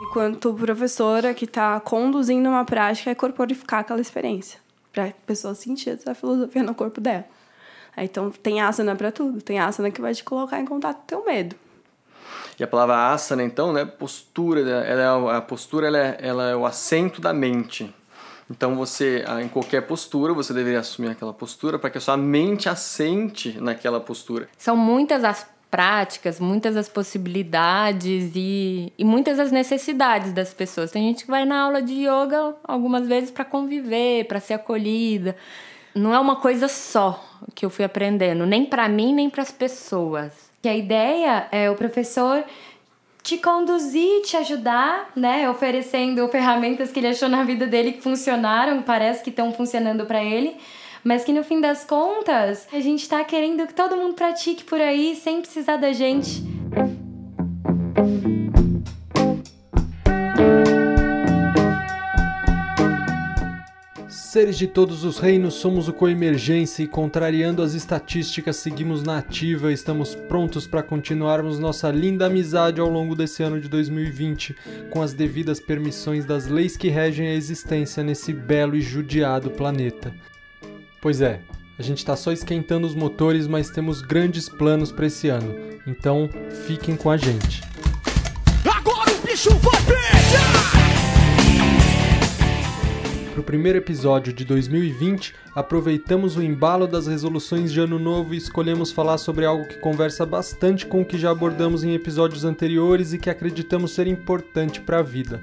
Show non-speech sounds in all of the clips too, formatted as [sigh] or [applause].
Enquanto professora que está conduzindo uma prática é corporificar aquela experiência, para a pessoa sentir essa filosofia no corpo dela. Então tem asana para tudo, tem asana que vai te colocar em contato com o teu medo. E a palavra asana, então, né, postura, ela é, a postura ela é, ela é o assento da mente. Então você, em qualquer postura, você deveria assumir aquela postura para que a sua mente assente naquela postura. São muitas as práticas, muitas as possibilidades e, e muitas as necessidades das pessoas. Tem gente que vai na aula de yoga algumas vezes para conviver, para ser acolhida. Não é uma coisa só que eu fui aprendendo, nem para mim, nem para as pessoas. Que a ideia é o professor te conduzir, te ajudar, né? Oferecendo ferramentas que ele achou na vida dele que funcionaram, parece que estão funcionando para ele, mas que no fim das contas a gente está querendo que todo mundo pratique por aí sem precisar da gente. Seres de todos os reinos, somos o Coemergência e, contrariando as estatísticas, seguimos na ativa. Estamos prontos para continuarmos nossa linda amizade ao longo desse ano de 2020, com as devidas permissões das leis que regem a existência nesse belo e judiado planeta. Pois é, a gente está só esquentando os motores, mas temos grandes planos para esse ano. Então, fiquem com a gente. Agora o bicho vai pegar! Para o primeiro episódio de 2020, aproveitamos o embalo das resoluções de ano novo e escolhemos falar sobre algo que conversa bastante com o que já abordamos em episódios anteriores e que acreditamos ser importante para a vida.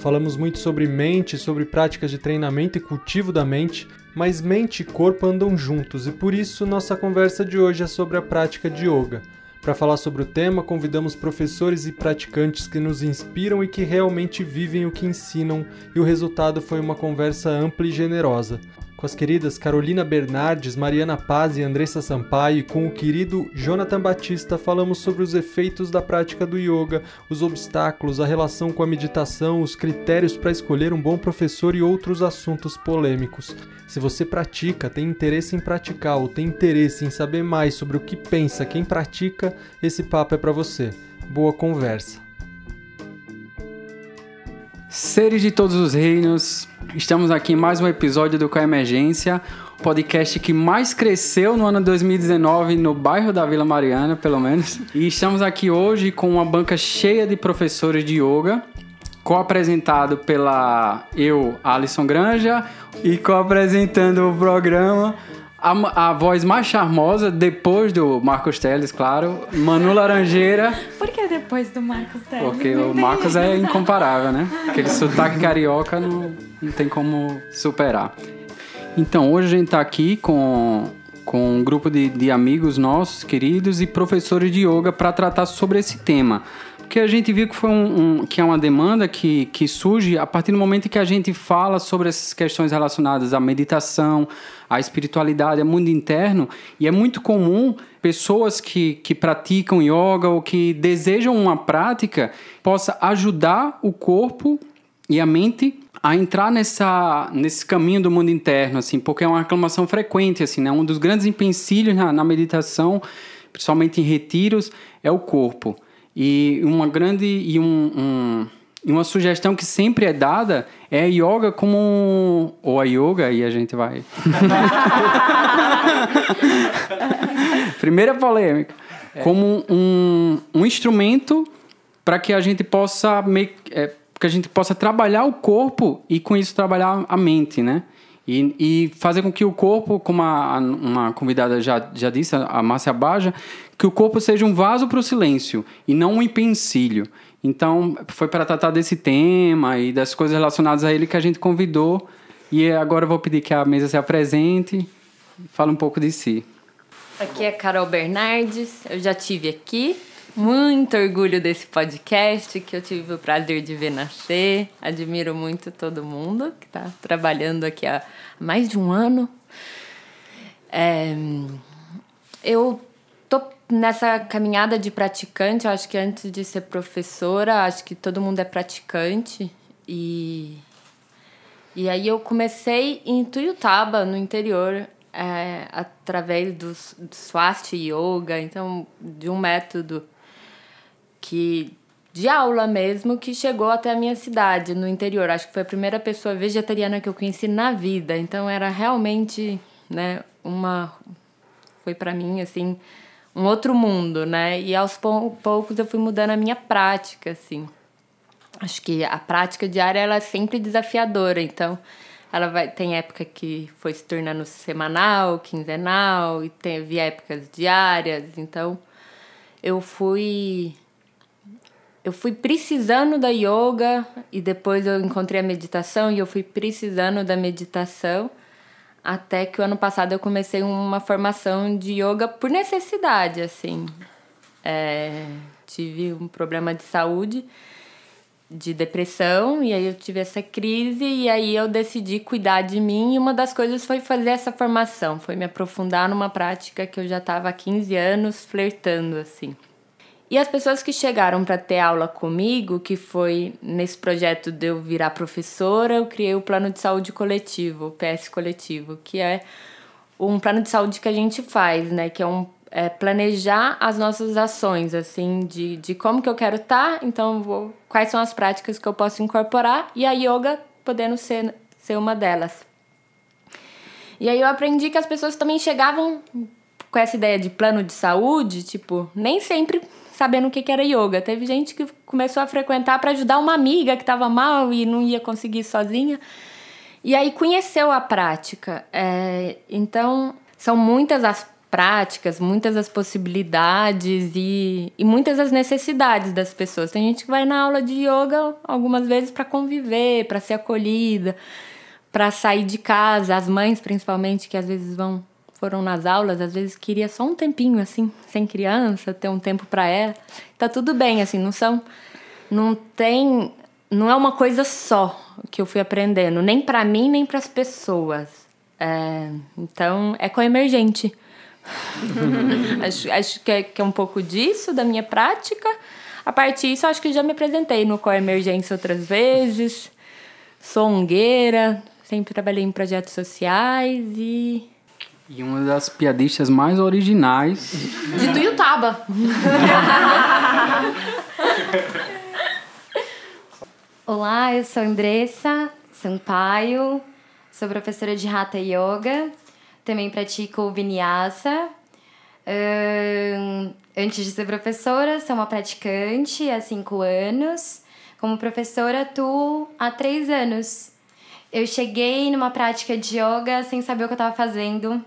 Falamos muito sobre mente, sobre práticas de treinamento e cultivo da mente, mas mente e corpo andam juntos e por isso nossa conversa de hoje é sobre a prática de yoga. Para falar sobre o tema, convidamos professores e praticantes que nos inspiram e que realmente vivem o que ensinam, e o resultado foi uma conversa ampla e generosa com as queridas Carolina Bernardes, Mariana Paz e Andressa Sampaio e com o querido Jonathan Batista falamos sobre os efeitos da prática do yoga, os obstáculos, a relação com a meditação, os critérios para escolher um bom professor e outros assuntos polêmicos. Se você pratica, tem interesse em praticar ou tem interesse em saber mais sobre o que pensa quem pratica, esse papo é para você. Boa conversa. Seres de todos os reinos, estamos aqui em mais um episódio do Com Emergência, podcast que mais cresceu no ano 2019 no bairro da Vila Mariana, pelo menos. E estamos aqui hoje com uma banca cheia de professores de yoga, co-apresentado pela eu, Alisson Granja, e co-apresentando o programa a, a, voz mais charmosa, depois do Marcos Teles, claro, Manu Laranjeira. Por que depois do Marcos Teles? Porque o Marcos é incomparável, né? Aquele sotaque carioca não, não tem como superar. Então, hoje a gente está aqui com, com um grupo de, de amigos nossos, queridos, e professores de yoga para tratar sobre esse tema porque a gente viu que foi um, um, que é uma demanda que, que surge a partir do momento que a gente fala sobre essas questões relacionadas à meditação, à espiritualidade, ao mundo interno, e é muito comum pessoas que, que praticam yoga ou que desejam uma prática possa ajudar o corpo e a mente a entrar nessa, nesse caminho do mundo interno, assim, porque é uma reclamação frequente, assim, né? Um dos grandes empecilhos na, na meditação, principalmente em retiros, é o corpo. E uma grande e um, um, uma sugestão que sempre é dada é a yoga como um, ou a yoga e a gente vai [laughs] primeira polêmica é. como um, um instrumento para que a gente possa é, que a gente possa trabalhar o corpo e com isso trabalhar a mente, né? E, e fazer com que o corpo, como a, uma convidada já, já disse, a Márcia Baja, que o corpo seja um vaso para o silêncio e não um empecilho. Então, foi para tratar desse tema e das coisas relacionadas a ele que a gente convidou. E agora eu vou pedir que a mesa se apresente e fale um pouco de si. Aqui é Carol Bernardes, eu já tive aqui. Muito orgulho desse podcast que eu tive o prazer de ver nascer. Admiro muito todo mundo que está trabalhando aqui há mais de um ano. É, eu nessa caminhada de praticante. Eu acho que antes de ser professora, acho que todo mundo é praticante e e aí eu comecei em Tuiutaba, no interior, é, através do, do Swasti Yoga, então de um método que de aula mesmo que chegou até a minha cidade, no interior. Acho que foi a primeira pessoa vegetariana que eu conheci na vida. Então era realmente, né, uma foi para mim assim, um outro mundo, né? E aos poucos eu fui mudando a minha prática, assim. Acho que a prática diária ela é sempre desafiadora, então ela vai tem época que foi se tornando semanal, quinzenal e teve épocas diárias, então eu fui eu fui precisando da yoga e depois eu encontrei a meditação e eu fui precisando da meditação até que o ano passado eu comecei uma formação de yoga por necessidade assim é, tive um problema de saúde de depressão e aí eu tive essa crise e aí eu decidi cuidar de mim e uma das coisas foi fazer essa formação, foi me aprofundar numa prática que eu já estava há 15 anos flertando assim. E as pessoas que chegaram para ter aula comigo, que foi nesse projeto de eu virar professora, eu criei o plano de saúde coletivo, o PS coletivo, que é um plano de saúde que a gente faz, né, que é um é, planejar as nossas ações, assim, de, de como que eu quero estar, tá, então vou, quais são as práticas que eu posso incorporar e a yoga podendo ser, ser uma delas. E aí eu aprendi que as pessoas também chegavam com essa ideia de plano de saúde, tipo, nem sempre sabendo o que era yoga. Teve gente que começou a frequentar para ajudar uma amiga que estava mal e não ia conseguir sozinha. E aí conheceu a prática. É, então, são muitas as práticas, muitas as possibilidades e, e muitas as necessidades das pessoas. Tem gente que vai na aula de yoga algumas vezes para conviver, para ser acolhida, para sair de casa, as mães principalmente que às vezes vão foram nas aulas, às vezes queria só um tempinho assim, sem criança, ter um tempo para ela. Tá tudo bem assim, não são não tem não é uma coisa só que eu fui aprendendo, nem para mim, nem para as pessoas. É, então, é coemergente. [laughs] acho acho que, é, que é um pouco disso, da minha prática. A partir disso, acho que já me apresentei no Coemergência outras vezes. Sou ongueira, sempre trabalhei em projetos sociais e e uma das piadistas mais originais. De Tuiutaba. [laughs] Olá, eu sou Andressa Sampaio, sou professora de Hatha Yoga, também pratico Vinyasa. Um, antes de ser professora, sou uma praticante há cinco anos. Como professora, atuo há três anos. Eu cheguei numa prática de yoga sem saber o que eu estava fazendo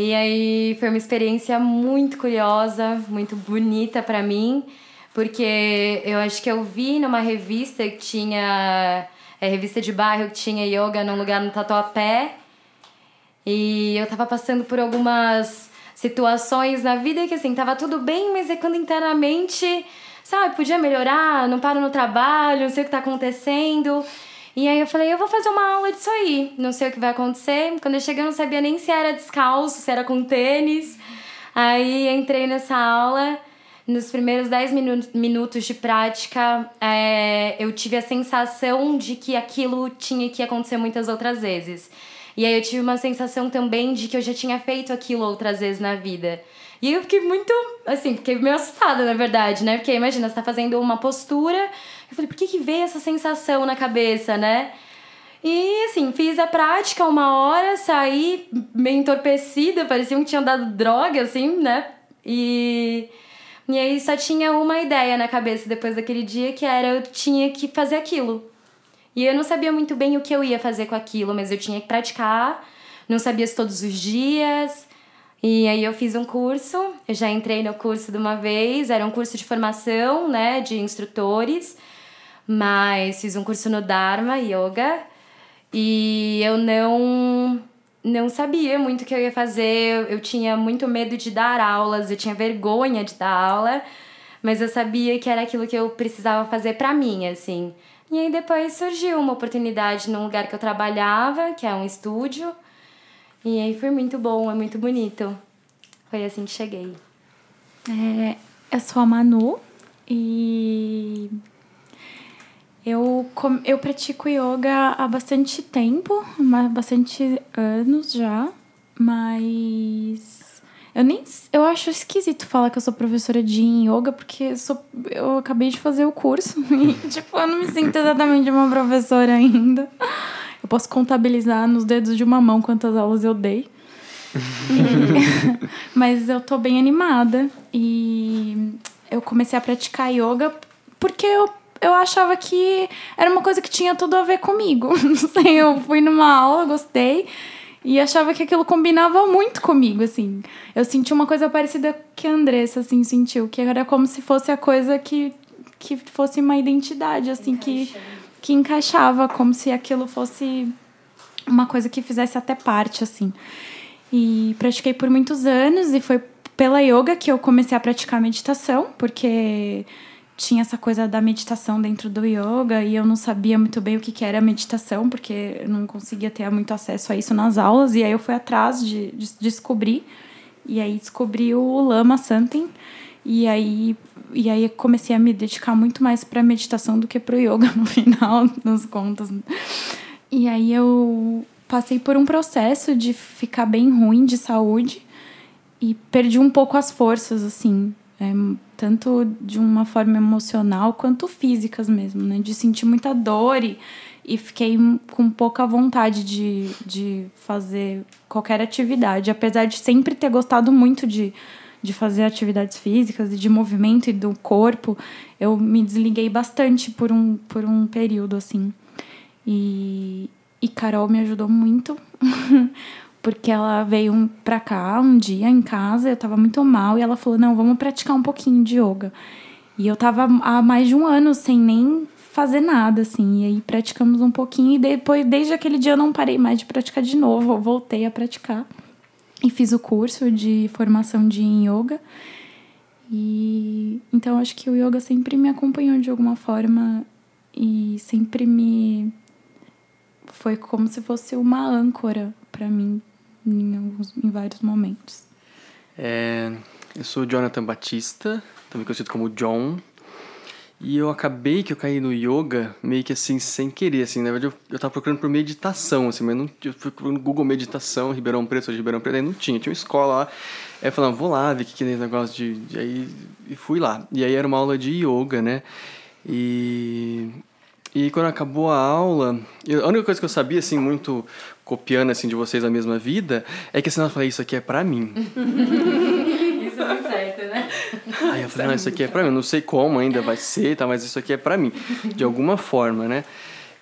e aí foi uma experiência muito curiosa, muito bonita para mim, porque eu acho que eu vi numa revista que tinha. É, revista de bairro que tinha yoga num lugar no Tatuapé. E eu tava passando por algumas situações na vida que assim, tava tudo bem, mas é quando internamente, sabe, podia melhorar, não paro no trabalho, não sei o que tá acontecendo. E aí eu falei, eu vou fazer uma aula disso aí, não sei o que vai acontecer. Quando eu cheguei eu não sabia nem se era descalço, se era com tênis. Aí entrei nessa aula. Nos primeiros 10 minu minutos de prática, é, eu tive a sensação de que aquilo tinha que acontecer muitas outras vezes. E aí eu tive uma sensação também de que eu já tinha feito aquilo outras vezes na vida. E eu fiquei muito, assim, fiquei meio assustada, na verdade, né? Porque imagina, você tá fazendo uma postura. Eu falei, por que, que veio essa sensação na cabeça, né? E assim, fiz a prática uma hora, saí meio entorpecida, parecia que tinha dado droga, assim, né? E. E aí só tinha uma ideia na cabeça depois daquele dia que era eu tinha que fazer aquilo. E eu não sabia muito bem o que eu ia fazer com aquilo, mas eu tinha que praticar, não sabia se todos os dias. E aí eu fiz um curso, eu já entrei no curso de uma vez, era um curso de formação, né, de instrutores, mas fiz um curso no Dharma Yoga e eu não não sabia muito o que eu ia fazer, eu tinha muito medo de dar aulas, eu tinha vergonha de dar aula, mas eu sabia que era aquilo que eu precisava fazer para mim, assim. E aí depois surgiu uma oportunidade num lugar que eu trabalhava, que é um estúdio, e aí foi muito bom, é muito bonito. Foi assim que cheguei. É, eu sou a Manu e eu, eu pratico yoga há bastante tempo, há bastante anos já, mas Eu nem. Eu acho esquisito falar que eu sou professora de yoga, porque eu, sou, eu acabei de fazer o curso. [laughs] E, tipo, eu não me sinto exatamente uma professora ainda. Eu posso contabilizar nos dedos de uma mão quantas aulas eu dei. [laughs] Mas eu tô bem animada. E eu comecei a praticar yoga porque eu, eu achava que era uma coisa que tinha tudo a ver comigo. [laughs] Não sei, eu fui numa aula, gostei. E achava que aquilo combinava muito comigo, assim. Eu senti uma coisa parecida que a Andressa, assim, sentiu. Que era como se fosse a coisa que, que fosse uma identidade, assim, que, que encaixava. Como se aquilo fosse uma coisa que fizesse até parte, assim. E pratiquei por muitos anos e foi pela yoga que eu comecei a praticar meditação, porque tinha essa coisa da meditação dentro do yoga e eu não sabia muito bem o que, que era meditação, porque eu não conseguia ter muito acesso a isso nas aulas. E aí eu fui atrás de, de descobrir. E aí descobri o Lama Santen. E aí, e aí comecei a me dedicar muito mais para meditação do que para o yoga [laughs] no final, nos contas. E aí eu passei por um processo de ficar bem ruim de saúde e perdi um pouco as forças, assim, é, tanto de uma forma emocional quanto físicas mesmo, né? De sentir muita dor e, e fiquei com pouca vontade de, de fazer qualquer atividade, apesar de sempre ter gostado muito de, de fazer atividades físicas e de movimento e do corpo, eu me desliguei bastante por um, por um período, assim. E, e Carol me ajudou muito, [laughs] porque ela veio pra cá um dia em casa, eu tava muito mal, e ela falou: Não, vamos praticar um pouquinho de yoga. E eu tava há mais de um ano sem nem fazer nada, assim. E aí praticamos um pouquinho, e depois, desde aquele dia, eu não parei mais de praticar de novo, eu voltei a praticar. E fiz o curso de formação de yoga. E então acho que o yoga sempre me acompanhou de alguma forma e sempre me foi como se fosse uma âncora para mim em, alguns, em vários momentos. É, eu sou Jonathan Batista, também conhecido como John. E eu acabei que eu caí no yoga meio que assim, sem querer, assim. Na verdade, eu, eu tava procurando por meditação, assim, mas não, eu fui no Google Meditação, Ribeirão Preto, sou de Ribeirão Preto, aí não tinha, tinha uma escola lá. Aí eu falei, ah, vou lá ver que, que é esse negócio de, de. Aí e fui lá. E aí era uma aula de yoga, né? E. E quando acabou a aula, eu- a única coisa que eu sabia, assim, muito copiando, assim, de vocês a mesma vida, é que assim, eu falei, isso aqui é pra mim. [laughs] Isso é muito certo, né? Aí eu falei, não, isso aqui é pra mim. Eu não sei como ainda vai ser, tá? Mas isso aqui é pra mim. De alguma forma, né?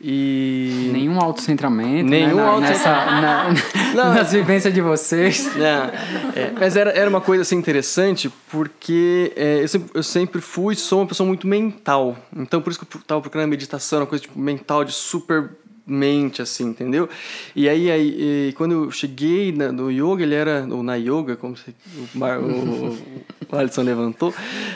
E... Nenhum autocentramento, Nenhum né? Na- autocentramento. nessa, na, Não. [laughs] nas vivências de vocês. É, é, mas era, era uma coisa assim interessante porque é, eu, sempre, eu sempre fui, sou uma pessoa muito mental. Então por isso que eu tava procurando a meditação, uma coisa tipo, mental, de super mente, assim, entendeu? E aí, aí e quando eu cheguei na- no yoga, ele era, ou na yoga, como você, o, o, o [laughs] Alisson levantou,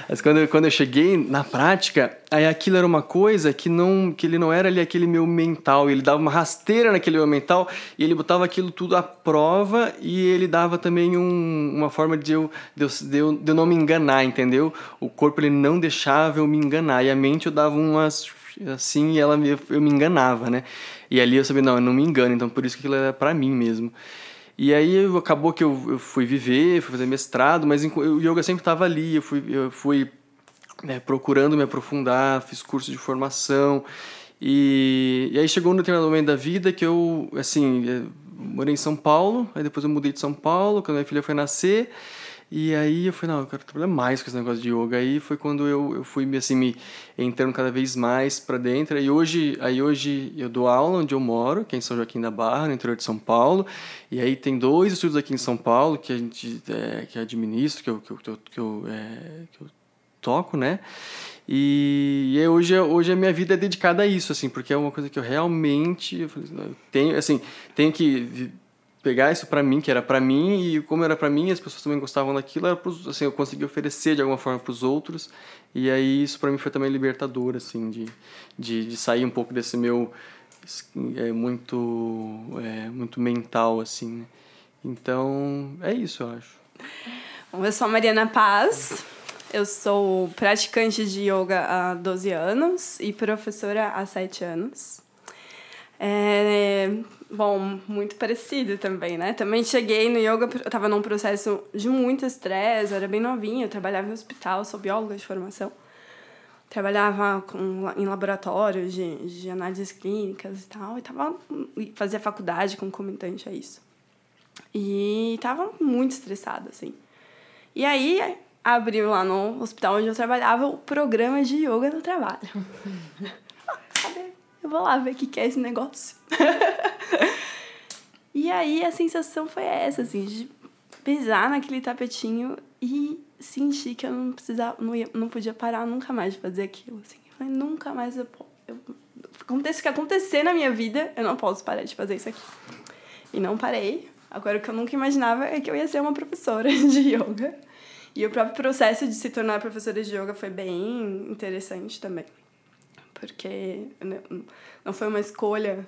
mas quando, eu- quando eu cheguei na prática, aí aquilo era uma coisa que não que ele não era ali aquele meu mental, ele dava uma rasteira naquele meu mental e ele botava aquilo tudo à prova e ele dava também um, uma forma de eu, de, eu, de, eu, de eu não me enganar, entendeu? O corpo ele não deixava eu me enganar e a mente eu dava umas assim e ela me, eu me enganava, né? E ali eu sabia, não, eu não me engano, então por isso que aquilo era pra mim mesmo. E aí acabou que eu, eu fui viver, fui fazer mestrado, mas o yoga sempre estava ali, eu fui, eu fui né, procurando me aprofundar, fiz curso de formação. E, e aí chegou um determinado momento da vida que eu, assim, eh, morei em São Paulo, aí depois eu mudei de São Paulo, quando minha filha foi nascer. E aí eu falei, não, eu quero trabalhar mais com esse negócio de yoga. Aí foi quando eu, eu fui assim, me entrando cada vez mais para dentro. E hoje, aí hoje eu dou aula onde eu moro, que é em São Joaquim da Barra, no interior de São Paulo. E aí tem dois estúdios aqui em São Paulo que a gente é, que administro, que eu, que eu, que eu, é, que eu toco, né? E, e hoje, hoje a minha vida é dedicada a isso, assim, porque é uma coisa que eu realmente eu tenho, assim, tenho que pegar isso pra mim, que era pra mim, e como era pra mim, as pessoas também gostavam daquilo, era pros, assim, eu consegui oferecer de alguma forma pros outros, e aí isso pra mim foi também libertador, assim, de, de, de sair um pouco desse meu é, muito, é, muito mental, assim, né? Então, é isso, eu acho. Bom, Eu sou a Mariana Paz, eu sou praticante de yoga há 12 anos e professora há 7 anos. É, bom, muito parecido também, né? Também cheguei no yoga, eu tava num processo de muito estresse, eu era bem novinha, eu trabalhava no hospital, sou bióloga de formação. Trabalhava com, em laboratórios de, de análises clínicas e tal, e tava, fazia faculdade concomitante a isso. E tava muito estressada, assim. E aí, abriu lá no hospital onde eu trabalhava o programa de yoga no trabalho. [laughs] Eu vou lá ver o que é esse negócio. [laughs] e aí a sensação foi essa, assim, de pisar naquele tapetinho e sentir que eu não precisava, não, ia, não podia parar nunca mais de fazer aquilo, assim. Eu falei, nunca mais eu, eu aconteça o que acontecer na minha vida, eu não posso parar de fazer isso aqui. E não parei. Agora o que eu nunca imaginava é que eu ia ser uma professora [laughs] de yoga. E o próprio processo de se tornar professora de yoga foi bem interessante também. Porque não foi uma escolha,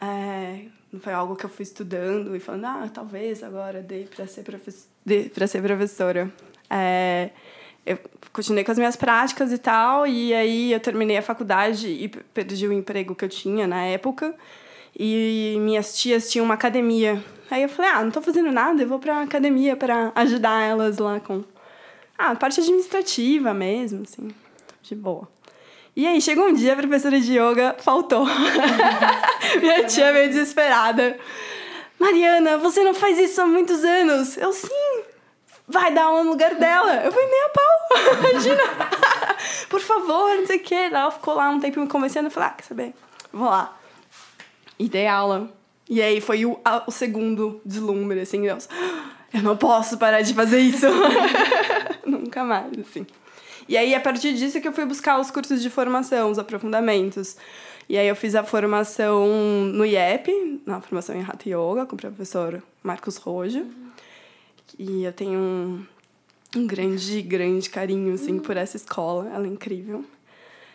é, não foi algo que eu fui estudando e falando, ah, talvez agora dê para ser, para ser professora. É, eu continuei com as minhas práticas e tal, e aí eu terminei a faculdade e perdi o emprego que eu tinha na época. E minhas tias tinham uma academia. Aí eu falei, ah, não tô fazendo nada, eu vou pra academia para ajudar elas lá com. Ah, parte administrativa mesmo, assim, de boa. E aí, chegou um dia, a professora de yoga faltou. [laughs] Minha tia veio desesperada. Mariana, você não faz isso há muitos anos. Eu, sim. Vai dar aula no lugar dela. Eu falei, nem a pau. [laughs] Imagina. [laughs] Por favor, não sei o quê. Ela ficou lá um tempo me convencendo. Eu falei, ah, quer saber? Vou lá. E dei aula. E aí foi o, o segundo deslumbre, assim. Eu não posso parar de fazer isso. Nunca mais, assim. E aí, a partir disso, que eu fui buscar os cursos de formação, os aprofundamentos. E aí, eu fiz a formação no IEP, na formação em Hatha Yoga, com o professor Marcos Rojo. E eu tenho um, um grande, grande carinho, assim, por essa escola. Ela é incrível.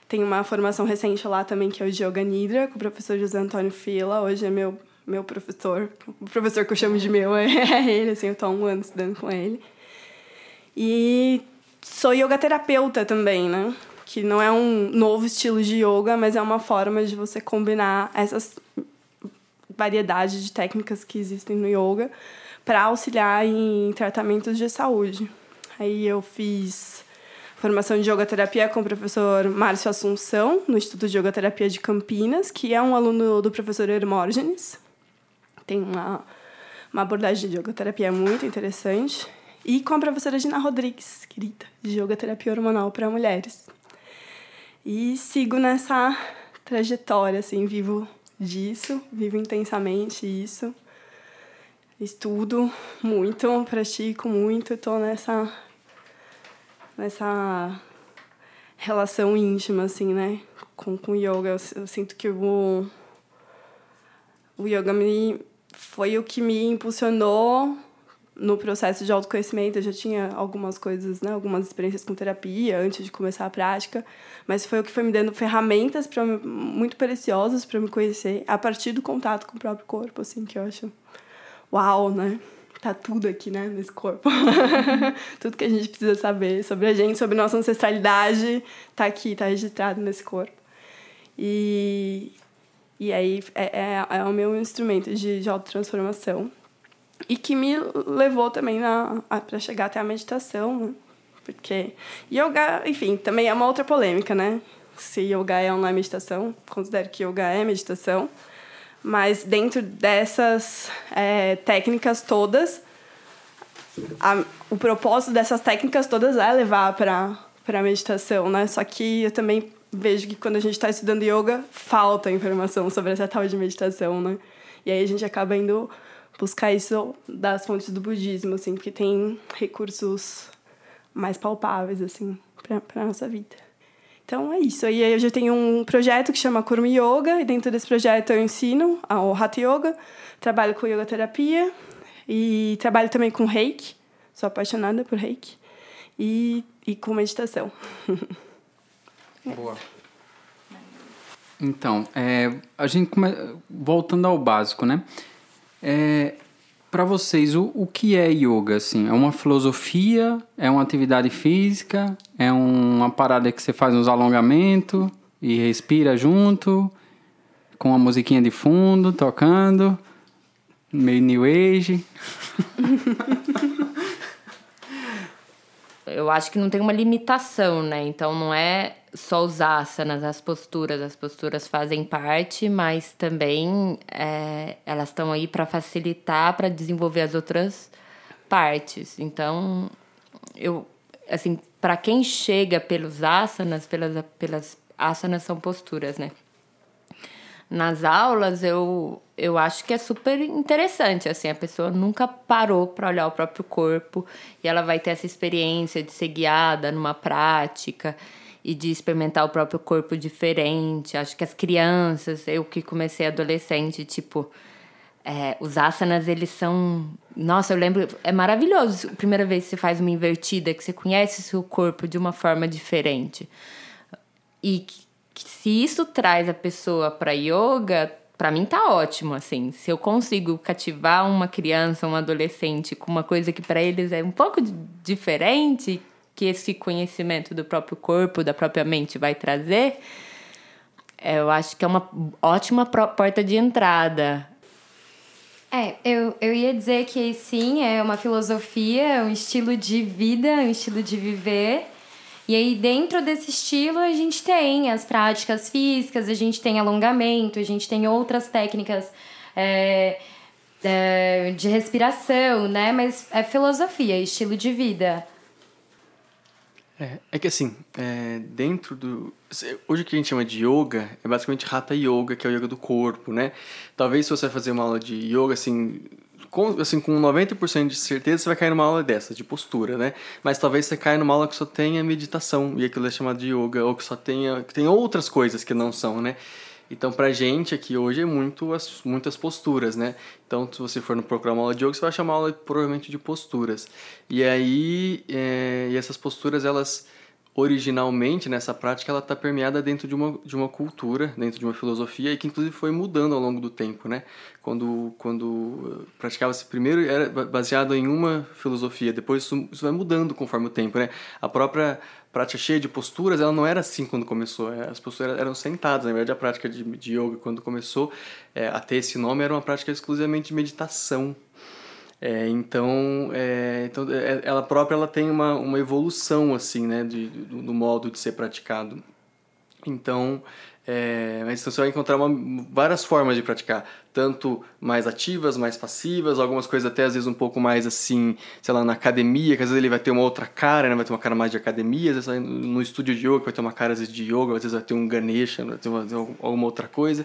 Tem uma formação recente lá também, que é o de Yoga Nidra, com o professor José Antônio Fila. Hoje é meu, meu professor. O professor que eu chamo de meu [laughs] é ele, assim, eu tô há um ano estudando com ele. E sou yoga terapeuta também, né? Que não é um novo estilo de yoga, mas é uma forma de você combinar essas variedades de técnicas que existem no yoga para auxiliar em tratamentos de saúde. Aí eu fiz formação de yoga terapia com o professor Márcio Assunção, no Instituto de Yoga Terapia de Campinas, que é um aluno do professor Hermógenes. Tem uma, uma abordagem de yoga terapia muito interessante. E com a professora Gina Rodrigues, querida, de Yoga Terapia Hormonal para Mulheres. E sigo nessa trajetória, assim, vivo disso, vivo intensamente isso. Estudo muito, pratico muito, estou nessa nessa relação íntima assim, né, com com yoga. Eu, eu sinto que o o yoga me foi o que me impulsionou no processo de autoconhecimento, eu já tinha algumas coisas, né, algumas experiências com terapia antes de começar a prática, mas foi o que foi me dando ferramentas para muito preciosas para me conhecer a partir do contato com o próprio corpo, assim, que eu acho uau, né? Tá tudo aqui, né, nesse corpo. [laughs] tudo que a gente precisa saber sobre a gente, sobre nossa ancestralidade, tá aqui, tá registrado nesse corpo. E e aí é, é, é o meu instrumento de, de autotransformação e que me levou também para chegar até a meditação, né? Porque yoga, enfim, também é uma outra polêmica, né? Se yoga é ou não é meditação, considero que yoga é meditação. Mas dentro dessas é, técnicas todas, a, o propósito dessas técnicas todas é levar para a meditação, né? Só que eu também vejo que quando a gente está estudando yoga, falta informação sobre essa tal de meditação, né? E aí a gente acaba indo buscar isso das fontes do budismo, assim, porque tem recursos mais palpáveis, assim, para nossa vida. Então é isso. Aí eu já tenho um projeto que chama Kurma Yoga, e dentro desse projeto eu ensino o Hatha Yoga, trabalho com yoga terapia e trabalho também com reiki, sou apaixonada por reiki, e, e com meditação. [laughs] Boa. Então, é, a gente come... voltando ao básico, né? É, para vocês, o, o que é yoga? Assim? É uma filosofia? É uma atividade física? É uma parada que você faz uns alongamentos e respira junto? com uma musiquinha de fundo, tocando, meio new age. [laughs] Eu acho que não tem uma limitação, né? Então não é só os asanas, as posturas. As posturas fazem parte, mas também é, elas estão aí para facilitar, para desenvolver as outras partes. Então, eu, assim, para quem chega pelos asanas, pelas, pelas asanas são posturas, né? Nas aulas, eu, eu acho que é super interessante, assim, a pessoa nunca parou para olhar o próprio corpo e ela vai ter essa experiência de ser guiada numa prática e de experimentar o próprio corpo diferente. Acho que as crianças, eu que comecei adolescente, tipo, é, os asanas, eles são. Nossa, eu lembro, é maravilhoso. Primeira vez que você faz uma invertida, que você conhece seu corpo de uma forma diferente. E que, que se isso traz a pessoa para yoga, para mim tá ótimo, assim. Se eu consigo cativar uma criança, um adolescente com uma coisa que para eles é um pouco diferente, que esse conhecimento do próprio corpo, da própria mente vai trazer, eu acho que é uma ótima porta de entrada. É, eu, eu ia dizer que sim, é uma filosofia, um estilo de vida, um estilo de viver. E aí, dentro desse estilo, a gente tem as práticas físicas, a gente tem alongamento, a gente tem outras técnicas é, é, de respiração, né? Mas é filosofia, estilo de vida. É, é que assim, é, dentro do. Hoje o que a gente chama de yoga é basicamente Hatha Yoga, que é o yoga do corpo, né? Talvez se você vai fazer uma aula de yoga, assim, com, assim, com 90% de certeza você vai cair numa aula dessa, de postura, né? Mas talvez você caia numa aula que só tenha meditação, e aquilo é chamado de yoga, ou que só tenha. que tem outras coisas que não são, né? Então, pra gente aqui hoje é muito as, muitas posturas, né? Então, se você for no programa aula de yoga, você vai chamar aula provavelmente de posturas. E aí, é, e essas posturas, elas originalmente nessa prática ela está permeada dentro de uma, de uma cultura, dentro de uma filosofia e que inclusive foi mudando ao longo do tempo, né? Quando quando praticava-se primeiro era baseado em uma filosofia, depois isso, isso vai mudando conforme o tempo, né? A própria prática cheia de posturas, ela não era assim quando começou. É, as posturas eram sentadas. Na verdade, a prática de, de yoga, quando começou é, a ter esse nome, era uma prática exclusivamente de meditação. É, então, é, então é, ela própria ela tem uma, uma evolução assim, né, de, do, do modo de ser praticado. Então, é, mas então você vai encontrar uma, várias formas de praticar, tanto mais ativas, mais passivas, algumas coisas até às vezes um pouco mais assim, sei lá, na academia, que às vezes ele vai ter uma outra cara, né? vai ter uma cara mais de academia, às vezes no estúdio de yoga vai ter uma cara às vezes de yoga, às vezes vai ter um Ganesha, vai ter uma, alguma outra coisa,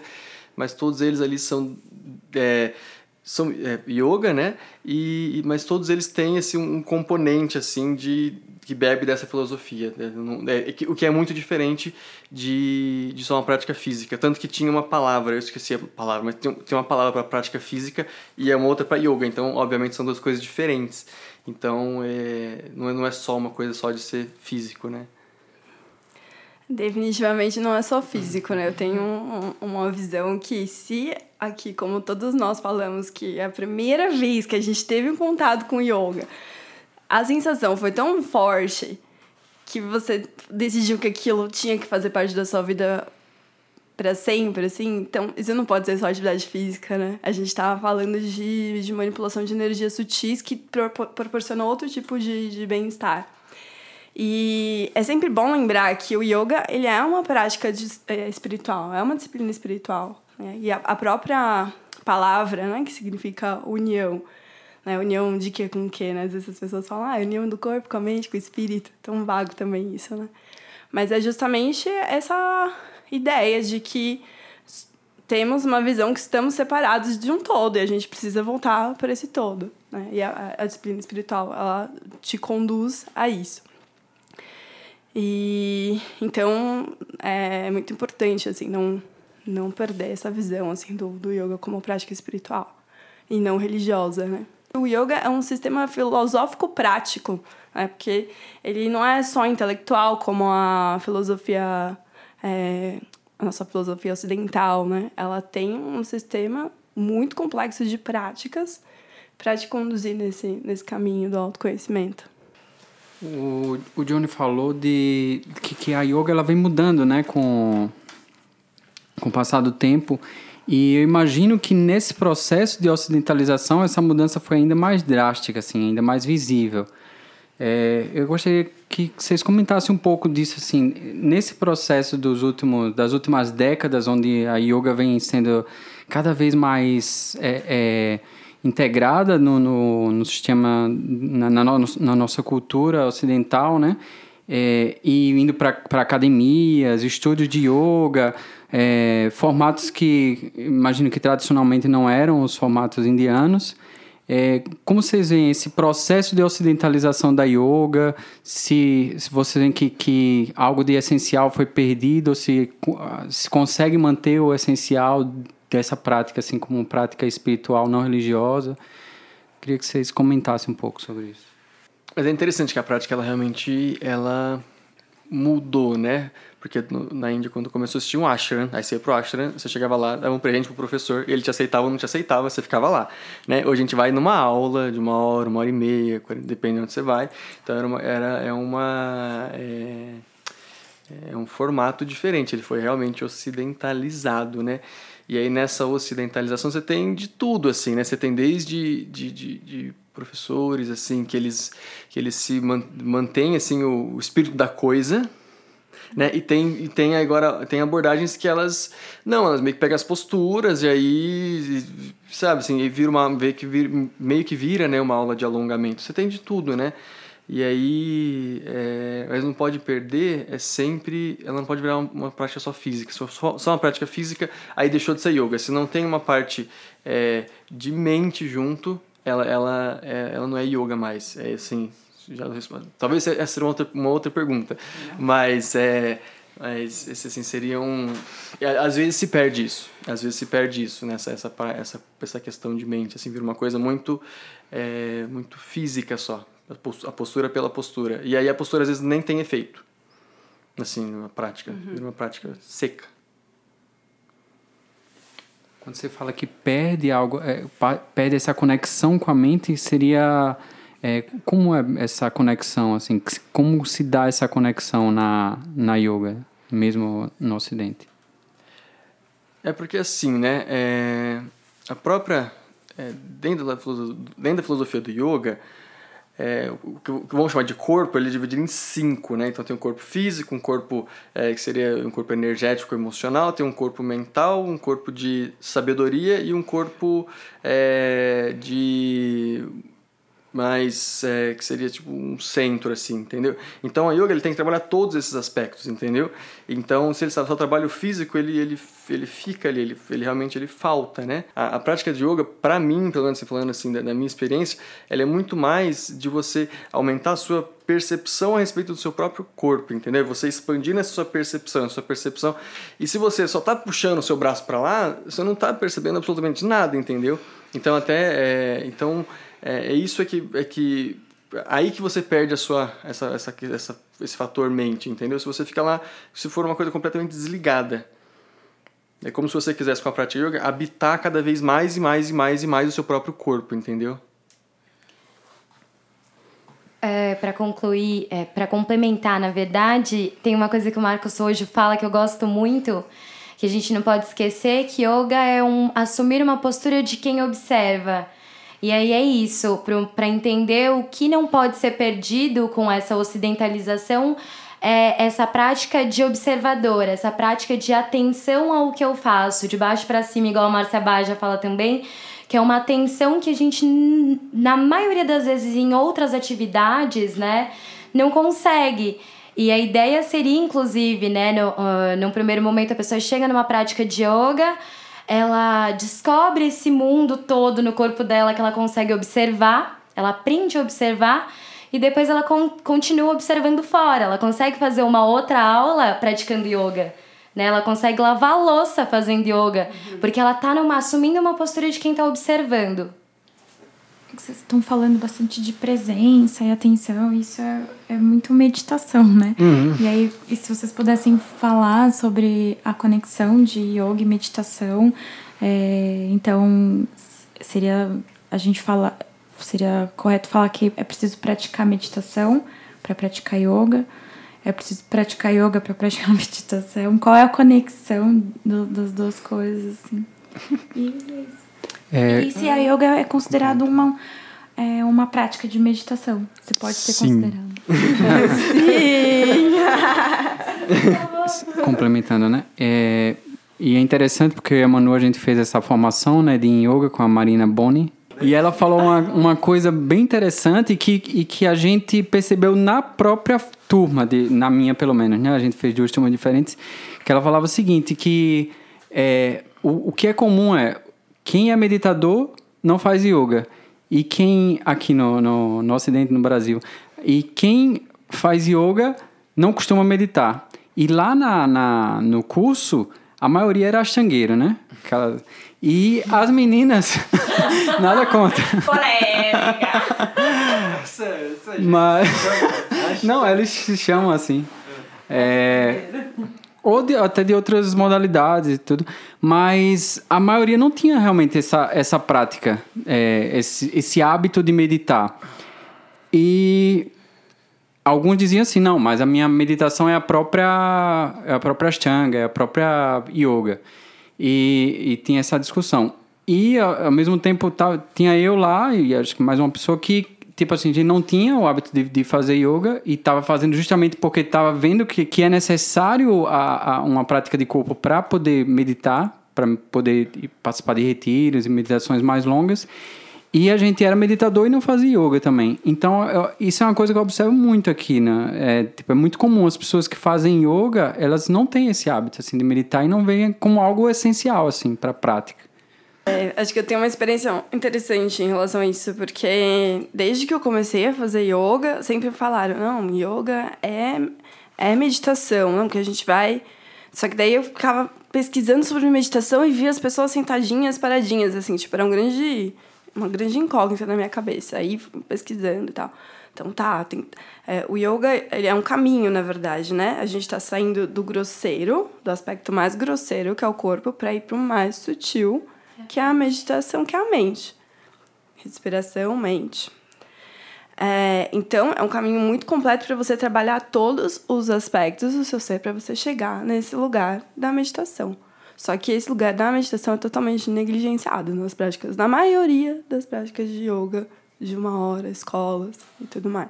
mas todos eles ali são é, são é, yoga, né? E, mas todos eles têm esse um componente assim de que bebe dessa filosofia, né? é, o que é muito diferente de, de só uma prática física. Tanto que tinha uma palavra, eu esqueci a palavra, mas tem, tem uma palavra para prática física e é uma outra para yoga. Então, obviamente, são duas coisas diferentes. Então, é, não, é, não é só uma coisa só de ser físico, né? Definitivamente não é só físico, né? Eu tenho um, uma visão que se aqui, como todos nós falamos, que é a primeira vez que a gente teve um contato com yoga, a sensação foi tão forte que você decidiu que aquilo tinha que fazer parte da sua vida para sempre, assim. Então, isso não pode ser só atividade física, né? A gente tava falando de, de manipulação de energias sutis que proporcionam outro tipo de, de bem-estar. E é sempre bom lembrar que o yoga ele é uma prática de, é, espiritual, é uma disciplina espiritual. Né? E a, a, própria palavra, né, que significa união, né? união de que com que, né? Às vezes as pessoas falam, ah, união do corpo com a mente, com o espírito. Tão vago também isso, né? Mas é justamente essa ideia de que temos uma visão que estamos separados de um todo e a gente precisa voltar para esse todo. Né? E a, a disciplina espiritual, ela te conduz a isso. E então é muito importante assim não não perder essa visão assim do, do yoga como prática espiritual e não religiosa, né? O yoga é um sistema filosófico prático, né? Porque ele não é só intelectual como a filosofia é, a nossa filosofia ocidental, né? Ela tem um sistema muito complexo de práticas para te conduzir nesse, nesse caminho do autoconhecimento. O, o Johnny falou de que, que a yoga ela vem mudando, né, com, com o passar do tempo. E eu imagino que nesse processo de ocidentalização essa mudança foi ainda mais drástica, assim, ainda mais visível. É, eu gostaria que vocês comentassem um pouco disso, assim, nesse processo dos últimos, das últimas décadas, onde a yoga vem sendo cada vez mais é, é, integrada no, no, no sistema, na, na, no, na, nossa cultura ocidental, né? É, e indo para academias, estúdios de yoga, é, formatos que imagino que tradicionalmente não eram os formatos indianos. É, como vocês veem esse processo de ocidentalização da yoga? Se, se vocês veem que, que algo de essencial foi perdido, se, se consegue manter o essencial dessa prática, assim como prática espiritual não religiosa? Queria que vocês comentassem um pouco sobre isso. Mas é interessante que a prática ela realmente ela mudou, né? Porque no, na Índia, quando começou a assistir um ashram, aí você ia pro ashram, você chegava lá, dava um presente pro professor, ele te aceitava ou não te aceitava, você ficava lá, né? Hoje a gente vai numa aula de uma hora, uma hora e meia, dependendo de onde você vai. Então era, uma, era é uma... É, é um formato diferente, ele foi realmente ocidentalizado, né? E aí nessa ocidentalização você tem de tudo, assim, né? Você tem desde de, de, de professores, assim, que eles, que eles se mantêm, assim, o, o espírito da coisa, né? E tem, e tem agora tem abordagens que elas não, elas meio que pegam as posturas e aí sabe assim, e vira uma vê que vira, meio que vira, né, uma aula de alongamento. Você tem de tudo, né? E aí, é, mas não pode perder, é sempre, ela não pode virar uma, prática só física. Só, só, uma prática física, aí deixou de ser yoga. Se não tem uma parte é, de mente junto, ela, ela, é, ela não é yoga mais. É assim, já respondi. Talvez essa seja uma outra, uma outra pergunta, mas é, mas esse assim seria um, às vezes se perde isso, às vezes se perde isso nessa essa essa essa questão de mente, assim vira uma coisa muito é, muito física só, a postura pela postura e aí a postura às vezes nem tem efeito, assim numa prática, uhum. prática seca. Quando você fala que perde algo, é, perde essa conexão com a mente, seria é, como é essa conexão, assim, como se dá essa conexão na, na yoga, mesmo no Ocidente? É porque assim, né, é, a própria, é, dentro, da, dentro da filosofia do yoga, é, o que vamos chamar de corpo, ele é dividido em cinco, né? Então tem um corpo físico, um corpo é, que seria um corpo energético, emocional, tem um corpo mental, um corpo de sabedoria e um corpo é, de mas é, que seria tipo um centro assim, entendeu? Então a yoga ele tem que trabalhar todos esses aspectos, entendeu? Então se ele só trabalha o físico, ele ele ele fica ali, ele, ele realmente ele falta, né? A, a prática de yoga, para mim, pelo menos falando assim da, da, minha experiência, ela é muito mais de você aumentar a sua percepção a respeito do seu próprio corpo, entendeu? Você expandir essa sua percepção, sua percepção. E se você só tá puxando o seu braço para lá, você não tá percebendo absolutamente nada, entendeu? Então até é, então é, é isso é que, é que aí que você perde a sua essa, essa, essa, esse fator mente, entendeu? Se você fica lá, se for uma coisa completamente desligada. É como se você quisesse com a prática yoga habitar cada vez mais e mais e mais e mais o seu próprio corpo, entendeu? É, para concluir, é, para complementar, na verdade, tem uma coisa que o Marcos hoje fala que eu gosto muito, que a gente não pode esquecer que yoga é um assumir uma postura de quem observa. E aí é isso, para entender o que não pode ser perdido com essa ocidentalização, é essa prática de observador, essa prática de atenção ao que eu faço, de baixo para cima, igual a Márcia Baja fala também, que é uma atenção que a gente, na maioria das vezes, em outras atividades, né, não consegue. E a ideia seria, inclusive, né, no, uh, num primeiro momento a pessoa chega numa prática de yoga, ela descobre esse mundo todo no corpo dela que ela consegue observar, ela aprende a observar e depois ela con continua observando fora. Ela consegue fazer uma outra aula praticando yoga. Né? Ela consegue lavar a louça fazendo yoga, uhum. porque ela está numa, assumindo uma postura de quem está observando. Vocês estão falando bastante de presença e atenção, isso é, é muito meditação, né? Uhum. E aí, e se vocês pudessem falar sobre a conexão de yoga e meditação, é, então seria a gente falar, seria correto falar que é preciso praticar meditação para praticar yoga. é preciso praticar yoga para praticar [laughs] meditação? Qual é a conexão do, das duas coisas, assim? [laughs] E, É, e se a yoga é considerado uma, é, uma prática de meditação? Se pode ser Sim. considerado. [laughs] [laughs] complementando, né? É, e é interessante porque a Manu, a gente fez essa formação né, de yoga com a Marina Boni. E ela falou uma, uma coisa bem interessante e que, e que a gente percebeu na própria turma, de, na minha pelo menos, né? A gente fez duas turmas diferentes, que ela falava o seguinte, que é, o, o que é comum é quem é meditador não faz yoga. E quem, aqui no, no, no Ocidente, no Brasil, e quem faz yoga não costuma meditar. E lá na, na, no curso, a maioria era ashtangheiro, né? Aquela- E as meninas, [laughs] nada contra. Mas. [laughs] Não, eles se chamam assim. É, ou de- até de outras modalidades e tudo. Mas a maioria não tinha realmente essa, essa prática, é, esse, esse hábito de meditar. E alguns diziam assim, não, mas a minha meditação é a própria, é a própria Ashtanga, é a própria Yoga. E, e tinha essa discussão. E, ao, mesmo tempo, tá, tinha eu lá e acho que mais uma pessoa que, tipo assim, a gente não tinha o hábito de, de fazer yoga e estava fazendo justamente porque estava vendo que, que é necessário a, a uma prática de corpo para poder meditar, para poder participar de retiros e meditações mais longas. E a gente era meditador e não fazia yoga também. Então, eu- isso é uma coisa que eu observo muito aqui, né? É, tipo, é muito comum as pessoas que fazem yoga, elas não têm esse hábito, assim, de meditar e não veem como algo essencial, assim, para a prática. É, acho que eu tenho uma experiência interessante em relação a isso, porque desde que eu comecei a fazer yoga, sempre falaram, não, yoga é, é meditação, não, que a gente vai... Só que daí eu ficava pesquisando sobre meditação e via as pessoas sentadinhas, paradinhas, assim, tipo, era um grande, uma grande incógnita na minha cabeça. Aí, pesquisando e tal. Então, tá, tem, é, o yoga, ele é um caminho, na verdade, né? A gente tá saindo do grosseiro, do aspecto mais grosseiro, que é o corpo, para ir para mais sutil, que é a meditação, que é a mente. Respiração, mente. É, então, é um caminho muito completo para você trabalhar todos os aspectos do seu ser para você chegar nesse lugar da meditação. Só que esse lugar da meditação é totalmente negligenciado nas práticas, na maioria das práticas de yoga, de uma hora, escolas e tudo mais.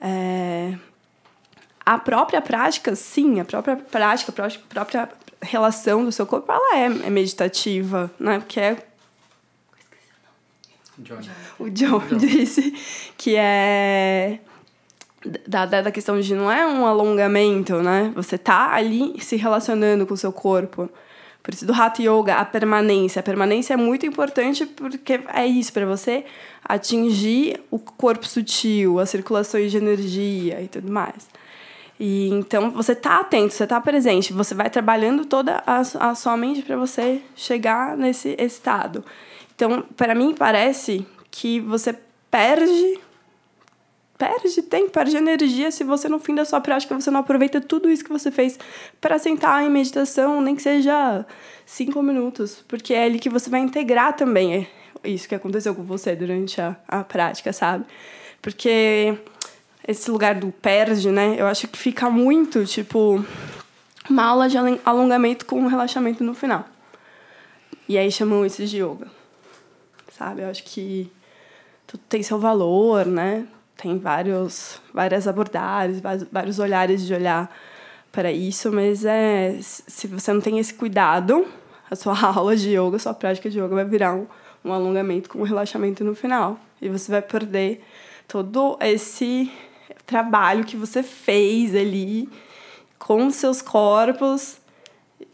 É, a própria prática, sim, a própria prática, a pró- própria relação do seu corpo, ela é, é meditativa, né? Porque é o John, disse que é da, da, da questão de não é um alongamento, né? Você tá ali se relacionando com o seu corpo. Por isso, do Hatha Yoga, a permanência. A permanência é muito importante porque é isso, para você atingir o corpo sutil, as circulações de energia e tudo mais. E então você tá atento, você tá presente, você vai trabalhando toda a, a sua mente para você chegar nesse estado. Então, para mim parece que você perde perde tempo, perde energia se você no fim da sua prática você não aproveita tudo isso que você fez para sentar em meditação, nem que seja cinco minutos, porque é ali que você vai integrar também é isso que aconteceu com você durante a, a prática, sabe? Porque esse lugar do perde, né? Eu acho que fica muito, tipo, uma aula de alon- alongamento com um relaxamento no final. E aí chamam isso de yoga. Sabe? Eu acho que tudo tem seu valor, né? Tem vários, várias abordagens, vários olhares de olhar para isso, mas é, se você não tem esse cuidado, a sua [laughs] aula de yoga, a sua prática de yoga vai virar um, um alongamento com um relaxamento no final. E você vai perder todo esse trabalho que você fez ali com os seus corpos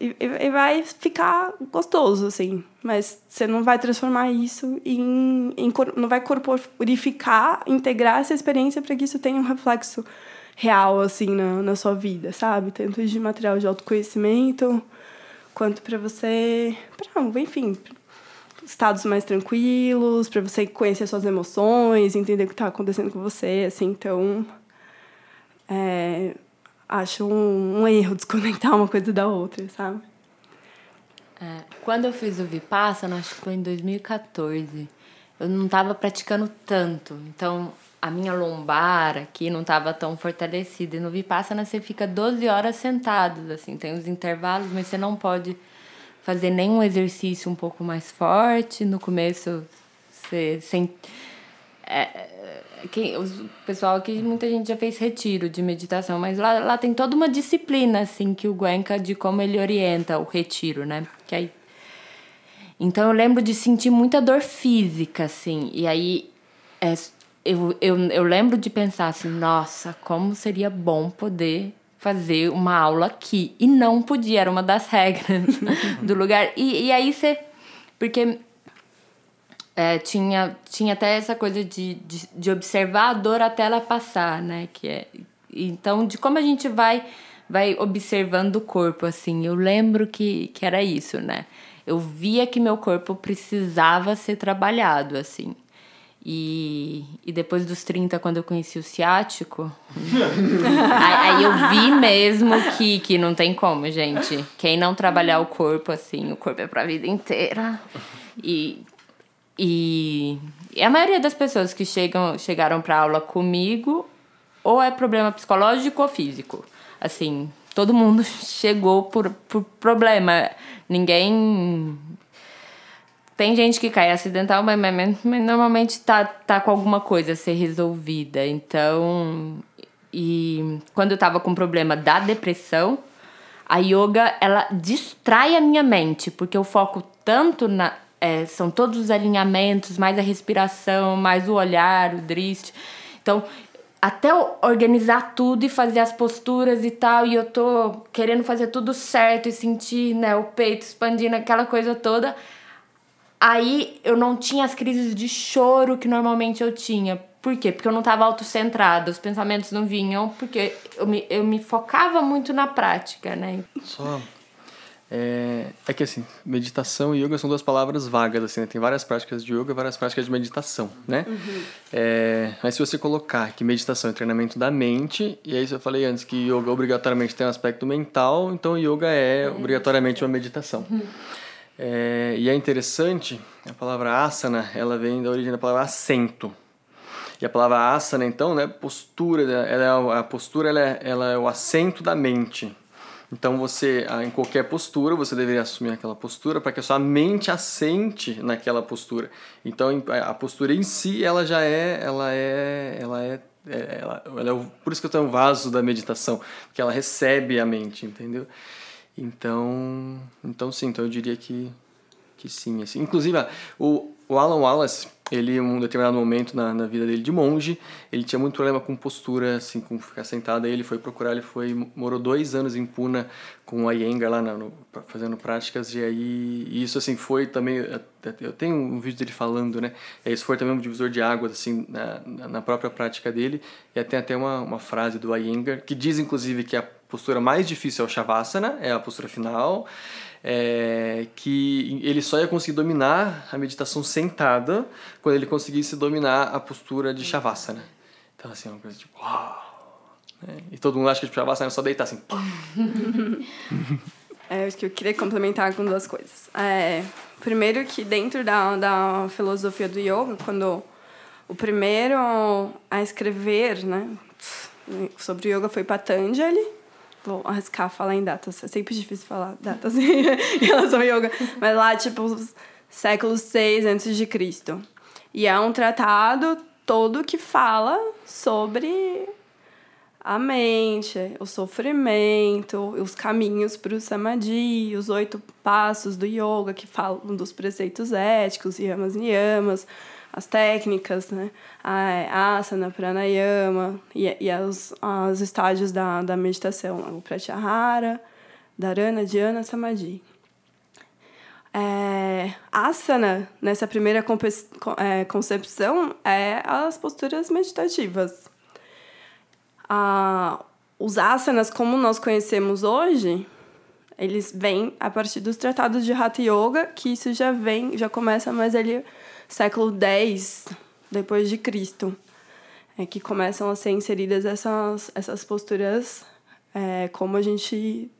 e, e- vai ficar gostoso, assim. Mas você não vai transformar isso em, em não vai corporificar, integrar essa experiência para que isso tenha um reflexo real, assim, na, na sua vida, sabe? Tanto de material de autoconhecimento, quanto para você, pra, enfim, estados mais tranquilos, para você conhecer suas emoções, entender o que está acontecendo com você, assim, então é, acho um, um erro [laughs] desconectar uma coisa da outra, sabe? É, quando eu fiz o Vipassana, acho que foi em 2014, eu não estava praticando tanto. Então, a minha lombar aqui não estava tão fortalecida. E no Vipassana você fica 12 horas sentado, assim, tem os intervalos, mas você não pode fazer nenhum exercício um pouco mais forte. No começo você sem é, quem, o pessoal aqui, muita gente já fez retiro de meditação, mas lá, lá tem toda uma disciplina, assim, que o Guenca, de como ele orienta o retiro, né? Que aí... Então eu lembro de sentir muita dor física, assim, e aí é, eu, eu, eu lembro de pensar assim, nossa, como seria bom poder fazer uma aula aqui. E não podia, era uma das regras [laughs] do lugar. E, e aí você. Porque é, tinha, tinha até essa coisa de, de, de, observar a dor até ela passar, né? Que é, então, de como a gente vai vai observando o corpo, assim. Eu lembro que, que era isso, né? Eu via que meu corpo precisava ser trabalhado, assim. E, e depois dos 30, quando eu conheci o ciático, [laughs] aí, aí, eu vi mesmo que, que não tem como, gente. Quem não trabalhar o corpo, assim, o corpo é pra vida inteira. E, e, e a maioria das pessoas que chegam, chegaram pra aula comigo, ou é problema psicológico ou físico. Assim, todo mundo [laughs] chegou por, por problema. Ninguém tem gente que cai acidental, mas, mas, mas, normalmente tá, tá com alguma coisa a ser resolvida. Então, e quando eu tava com problema da depressão, a yoga, ela distrai a minha mente, porque eu foco tanto na... É, são todos os alinhamentos, mais a respiração, mais o olhar, o drist. Então, até organizar tudo e fazer as posturas e tal, e eu tô querendo fazer tudo certo e sentir, né, o peito expandindo, aquela coisa toda Aí eu não tinha as crises de choro que normalmente eu tinha. Por quê? Porque eu não estava autocentrada, os pensamentos não vinham, porque eu me, eu me focava muito na prática, né? Só. É, é que assim, meditação e yoga são duas palavras vagas, assim, né? Tem várias práticas de yoga várias práticas de meditação, né? Uhum. É, mas se você colocar que meditação é treinamento da mente, e aí eu falei antes que yoga obrigatoriamente tem um aspecto mental, então yoga é, é. obrigatoriamente uma meditação. Uhum. É, e é interessante, a palavra asana, ela vem da origem da palavra assento. E a palavra asana, então, né, postura, ela é, a postura ela é, ela é o assento da mente. Então você, em qualquer postura, você deveria assumir aquela postura para que a sua mente assente naquela postura. Então a postura em si, ela já é, ela é, ela é, é ela, ela é por isso que eu tenho um vaso da meditação, porque ela recebe a mente, entendeu? Então, então sim, então eu diria que, que sim. Assim. Inclusive, o, o Alan Wallace, ele, em um determinado momento na, na vida dele de monge, ele tinha muito problema com postura, assim, com ficar sentado. Aí ele foi procurar, ele foi, morou dois anos em Puna com a Iyengar lá no, fazendo práticas. E aí, e isso, assim, foi também... Eu tenho um vídeo dele falando, né? Isso foi também um divisor de águas, assim, na, na própria prática dele. E tem até uma, uma frase do Iyengar, que diz, inclusive, que a postura mais difícil é o Shavasana, é a postura final, é, que ele só ia conseguir dominar a meditação sentada quando ele conseguisse dominar a postura de Shavasana. Então, assim, é uma coisa tipo, uau! Né? E todo mundo acha que o Shavasana é só deitar assim. [laughs] é, acho que eu queria complementar com duas coisas. É, primeiro que dentro da, da filosofia do yoga, quando o primeiro a escrever, né, sobre yoga foi Patanjali, vou arriscar falar em datas. É sempre difícil falar datas [laughs] em relação ao yoga. Mas lá, tipo, século 6 antes de Cristo. E é um tratado todo que fala sobre a mente, o sofrimento, os caminhos para o samadhi, os oito passos do yoga que falam dos preceitos éticos, yamas, niyamas, as técnicas, né? A asana, pranayama e, e os, os estágios da, da meditação, o pratyahara, dharana, dhyana, samadhi. É, asana, nessa primeira é, concepção, é as posturas meditativas. Ah, os asanas, como nós conhecemos hoje, eles vêm a partir dos tratados de Hatha Yoga, que isso já vem, já começa mais ali século X depois de Cristo, é que começam a ser inseridas essas, essas posturas é, como a gente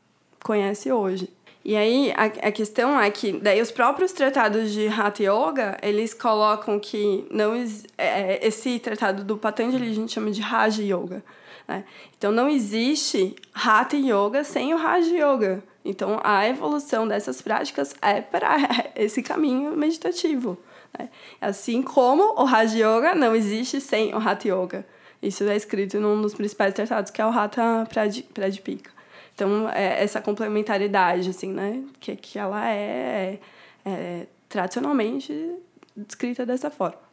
conhece hoje. E aí, a, a questão é que, daí os próprios tratados de Hatha Yoga, eles colocam que não é, esse tratado do Patanjali a gente chama de Raja Yoga. Né? Então, não existe Hatha Yoga sem o Raja Yoga. Então, a evolução dessas práticas é para [laughs] esse caminho meditativo. Né? Assim como o Raja Yoga não existe sem o Hatha Yoga. Isso é escrito num dos principais tratados, que é o Hatha Pradipika. Então, é essa complementaridade, assim, né? Que, que ela é, é tradicionalmente descrita dessa forma.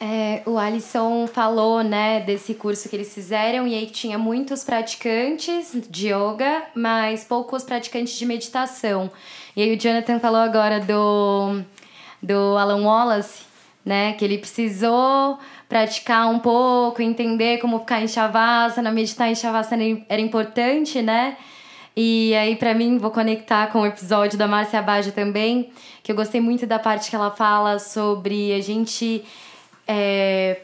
É, o Alisson falou, né, desse curso que eles fizeram e aí tinha muitos praticantes de yoga, mas poucos praticantes de meditação. E aí o Jonathan falou agora do, do Alan Wallace, né, que ele precisou praticar um pouco, entender como ficar em Shavasana, meditar em Shavasana era importante, né? E aí, para mim, vou conectar com o episódio da Márcia Abaja também, que eu gostei muito da parte que ela fala sobre a gente. É,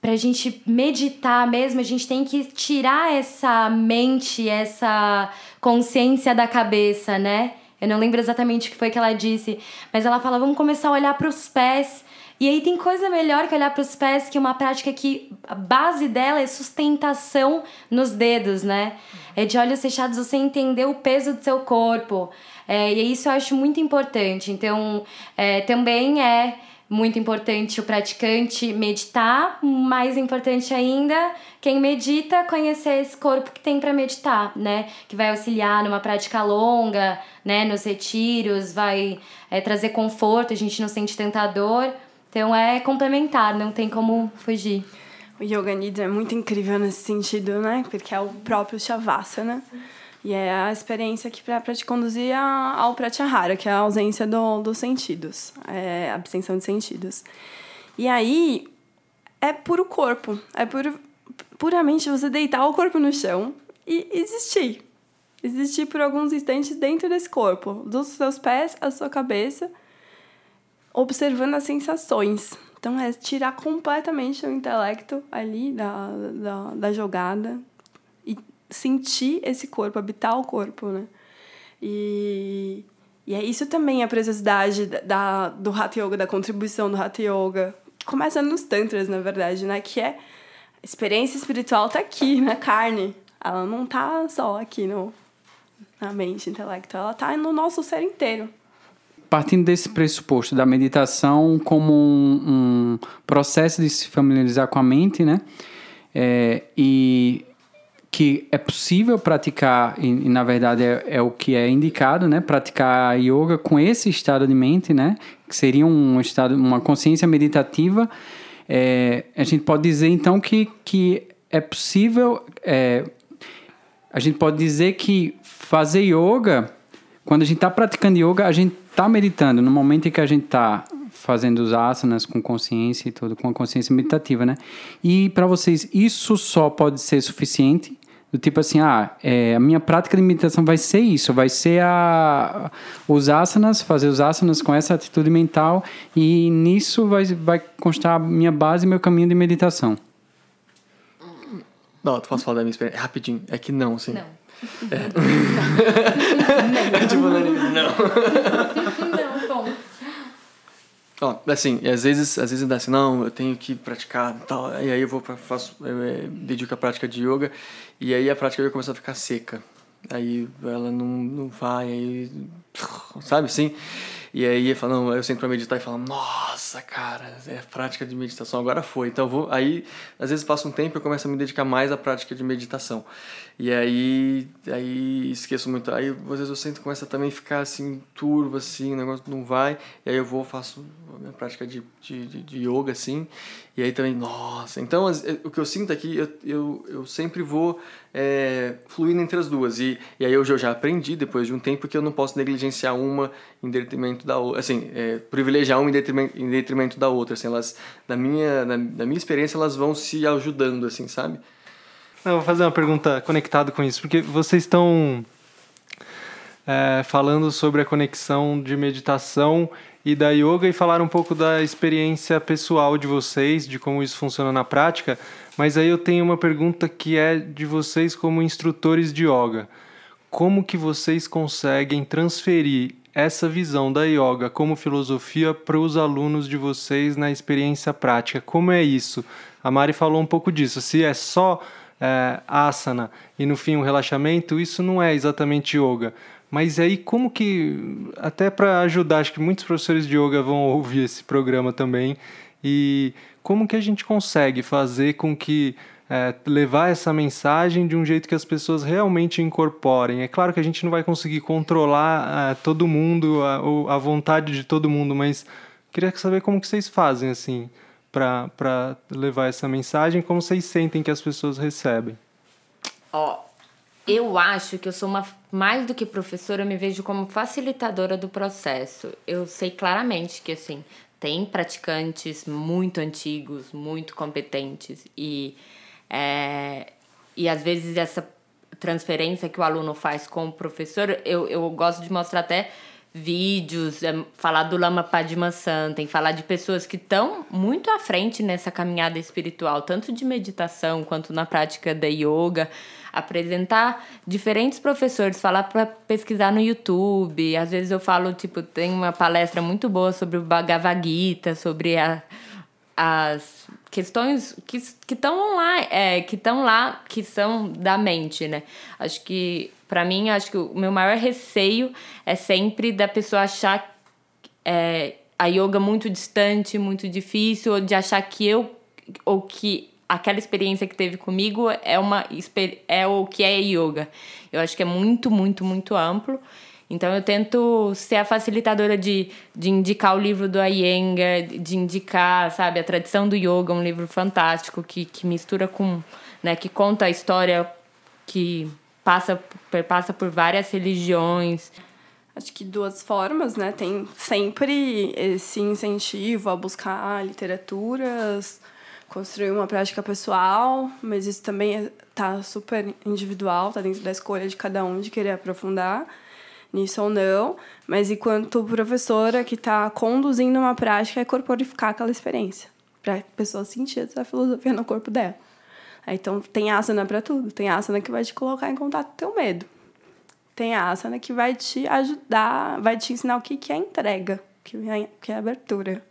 pra gente meditar mesmo, a gente tem que tirar essa mente, essa consciência da cabeça, né? Eu não lembro exatamente o que foi que ela disse, mas ela fala: vamos começar a olhar para os pés e aí tem coisa melhor que olhar para os pés, que uma prática que a base dela é sustentação nos dedos, né? É de olhos fechados você entender o peso do seu corpo. É, e isso eu acho muito importante. Então, é, também é muito importante o praticante meditar, mais importante ainda, quem medita conhecer esse corpo que tem para meditar, né? Que vai auxiliar numa prática longa, né? Nos retiros, vai é, trazer conforto, a gente não sente tanta dor. Então é complementar, não tem como fugir. O Yoga Nidra é muito incrível nesse sentido, né? Porque é o próprio Shavasana. E é a experiência que para te conduzir ao Pratyahara, que é a ausência do, dos sentidos, é a abstenção de sentidos. E aí é puro corpo, é puro, puramente você deitar o corpo no chão e existir. Existir por alguns instantes dentro desse corpo, dos seus pés à sua cabeça observando as sensações. Então, é tirar completamente o intelecto ali da, da, da jogada sentir esse corpo, habitar o corpo, né? E, e é isso também a preciosidade da, do Hatha Yoga, da contribuição do Hatha Yoga, que começa nos Tantras, na verdade, né? Que é a experiência espiritual tá aqui, na carne. Ela não tá só aqui no, na mente, intelecto, ela tá no nosso ser inteiro partindo desse pressuposto da meditação como um, um processo de se familiarizar com a mente, né? É, e que é possível praticar, e, e na verdade é, é, o que é indicado, né? Praticar yoga com esse estado de mente, né? Que seria um estado, uma consciência meditativa. É, a gente pode dizer então que, que é possível. É, a gente pode dizer que fazer yoga, quando a gente está praticando yoga, a gente tá meditando, no momento em que a gente tá fazendo os asanas com consciência e tudo, com a consciência meditativa, né? E para vocês, isso só pode ser suficiente? Do tipo assim, ah, é, a minha prática de meditação vai ser isso, vai ser a, os asanas, fazer os asanas com essa atitude mental e nisso vai, vai constar a minha base e meu caminho de meditação. Não, tu posso falar da minha experiência? É rapidinho, é que não, sim. Não. É. [laughs] tipo, não. Não, [laughs] assim, às vezes, às vezes dá assim, não, eu tenho que praticar tal, e aí eu vou faço, eu, é, dedico a prática de yoga, e aí a prática começa a ficar seca. Aí ela não, não vai, aí. Sabe assim? E aí fala, não, eu sento pra meditar e falo, nossa, cara, é prática de meditação, agora foi. Então vou. Aí, às vezes passa um tempo e eu começo a me dedicar mais à prática de meditação. E aí, aí esqueço muito. Aí às vezes eu sinto começa também a ficar assim, turvo, assim, o negócio não vai. E aí eu vou, faço a minha prática de, de, de yoga, assim. E aí também, nossa. Então o que eu sinto aqui, eu, eu, eu sempre vou é, fluindo entre as duas. E, e aí hoje eu já aprendi, depois de um tempo, que eu não posso negligenciar uma em detrimento da outra. Assim, é, privilegiar uma em detrimento, em detrimento da outra. Assim, elas, na minha, na, na minha experiência, elas vão se ajudando, assim, sabe? Não, vou fazer uma pergunta conectada com isso, porque vocês estão é, falando sobre a conexão de meditação e da yoga e falaram um pouco da experiência pessoal de vocês, de como isso funciona na prática, mas aí eu tenho uma pergunta que é de vocês como instrutores de yoga. como que vocês conseguem transferir essa visão da yoga como filosofia para os alunos de vocês na experiência prática. Como é isso? A Mari falou um pouco disso. Se é só é, asana e no fim um relaxamento, isso não é exatamente yoga. Mas aí como que, até para ajudar, acho que muitos professores de yoga vão ouvir esse programa também, e como que a gente consegue fazer com que é, levar essa mensagem de um jeito que as pessoas realmente incorporem. É claro que a gente não vai conseguir controlar é, todo mundo, a, a, vontade de todo mundo, mas queria saber como que vocês fazem assim para levar essa mensagem, como vocês sentem que as pessoas recebem. Ó, eu acho que eu sou uma mais do que professora, eu me vejo como facilitadora do processo. Eu sei claramente que assim tem praticantes muito antigos, muito competentes e é, e às vezes essa transferência que o aluno faz com o professor, eu, eu gosto de mostrar até vídeos, é, falar do Lama Padmasanta, falar de pessoas que estão muito à frente nessa caminhada espiritual, tanto de meditação quanto na prática da yoga, apresentar diferentes professores, falar para pesquisar no YouTube. Às vezes eu falo, tipo, tem uma palestra muito boa sobre o Bhagavad Gita, sobre a, as questões que estão lá, é, que estão lá, que são da mente, né? Acho que, para mim, acho que o meu maior receio é sempre da pessoa achar é, a yoga muito distante, muito difícil, ou de achar que eu, ou que aquela experiência que teve comigo é, uma, é o que é yoga. Eu acho que é muito, muito, muito amplo. Então eu tento ser a facilitadora de, de indicar o livro do Iyengar, de indicar, sabe, a tradição do yoga, um livro fantástico que, que mistura com, né, que conta a história que passa, passa por várias religiões. Acho que duas formas, né? Tem sempre esse incentivo a buscar literaturas, construir uma prática pessoal, mas isso também está super individual, está dentro da escolha de cada um de querer aprofundar nisso ou não, mas enquanto professora que está conduzindo uma prática é corporificar aquela experiência, para a pessoa sentir essa filosofia no corpo dela. Então, tem asana para tudo. Tem asana que vai te colocar em contato com o teu medo. Tem asana que vai te ajudar, vai te ensinar o que, que é entrega, que é, que é abertura.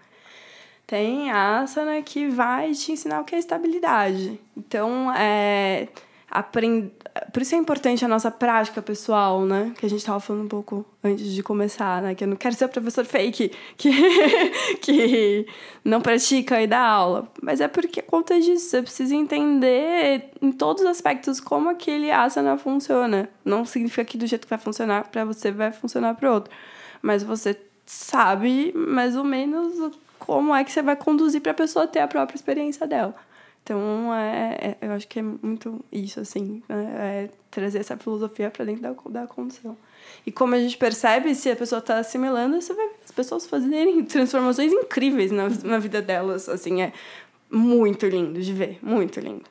Tem asana que vai te ensinar o que é estabilidade. Então, é, aprender por isso é importante a nossa prática pessoal, né? Que a gente estava falando um pouco antes de começar, né? Que eu não quero ser professor fake que, [laughs] que não pratica e dá aula. Mas é porque conta disso. Você precisa entender em todos os aspectos como aquele asana funciona. Não significa que do jeito que vai funcionar para você vai funcionar para outro. Mas você sabe mais ou menos como é que você vai conduzir para a pessoa ter a própria experiência dela. Então, é, é, eu acho que é muito isso, assim, né? é trazer essa filosofia para dentro da, da condição. E como a gente percebe, se a pessoa está assimilando, você vai ver as pessoas fazerem [laughs] transformações incríveis na, na vida delas, assim, é muito lindo de ver, muito lindo.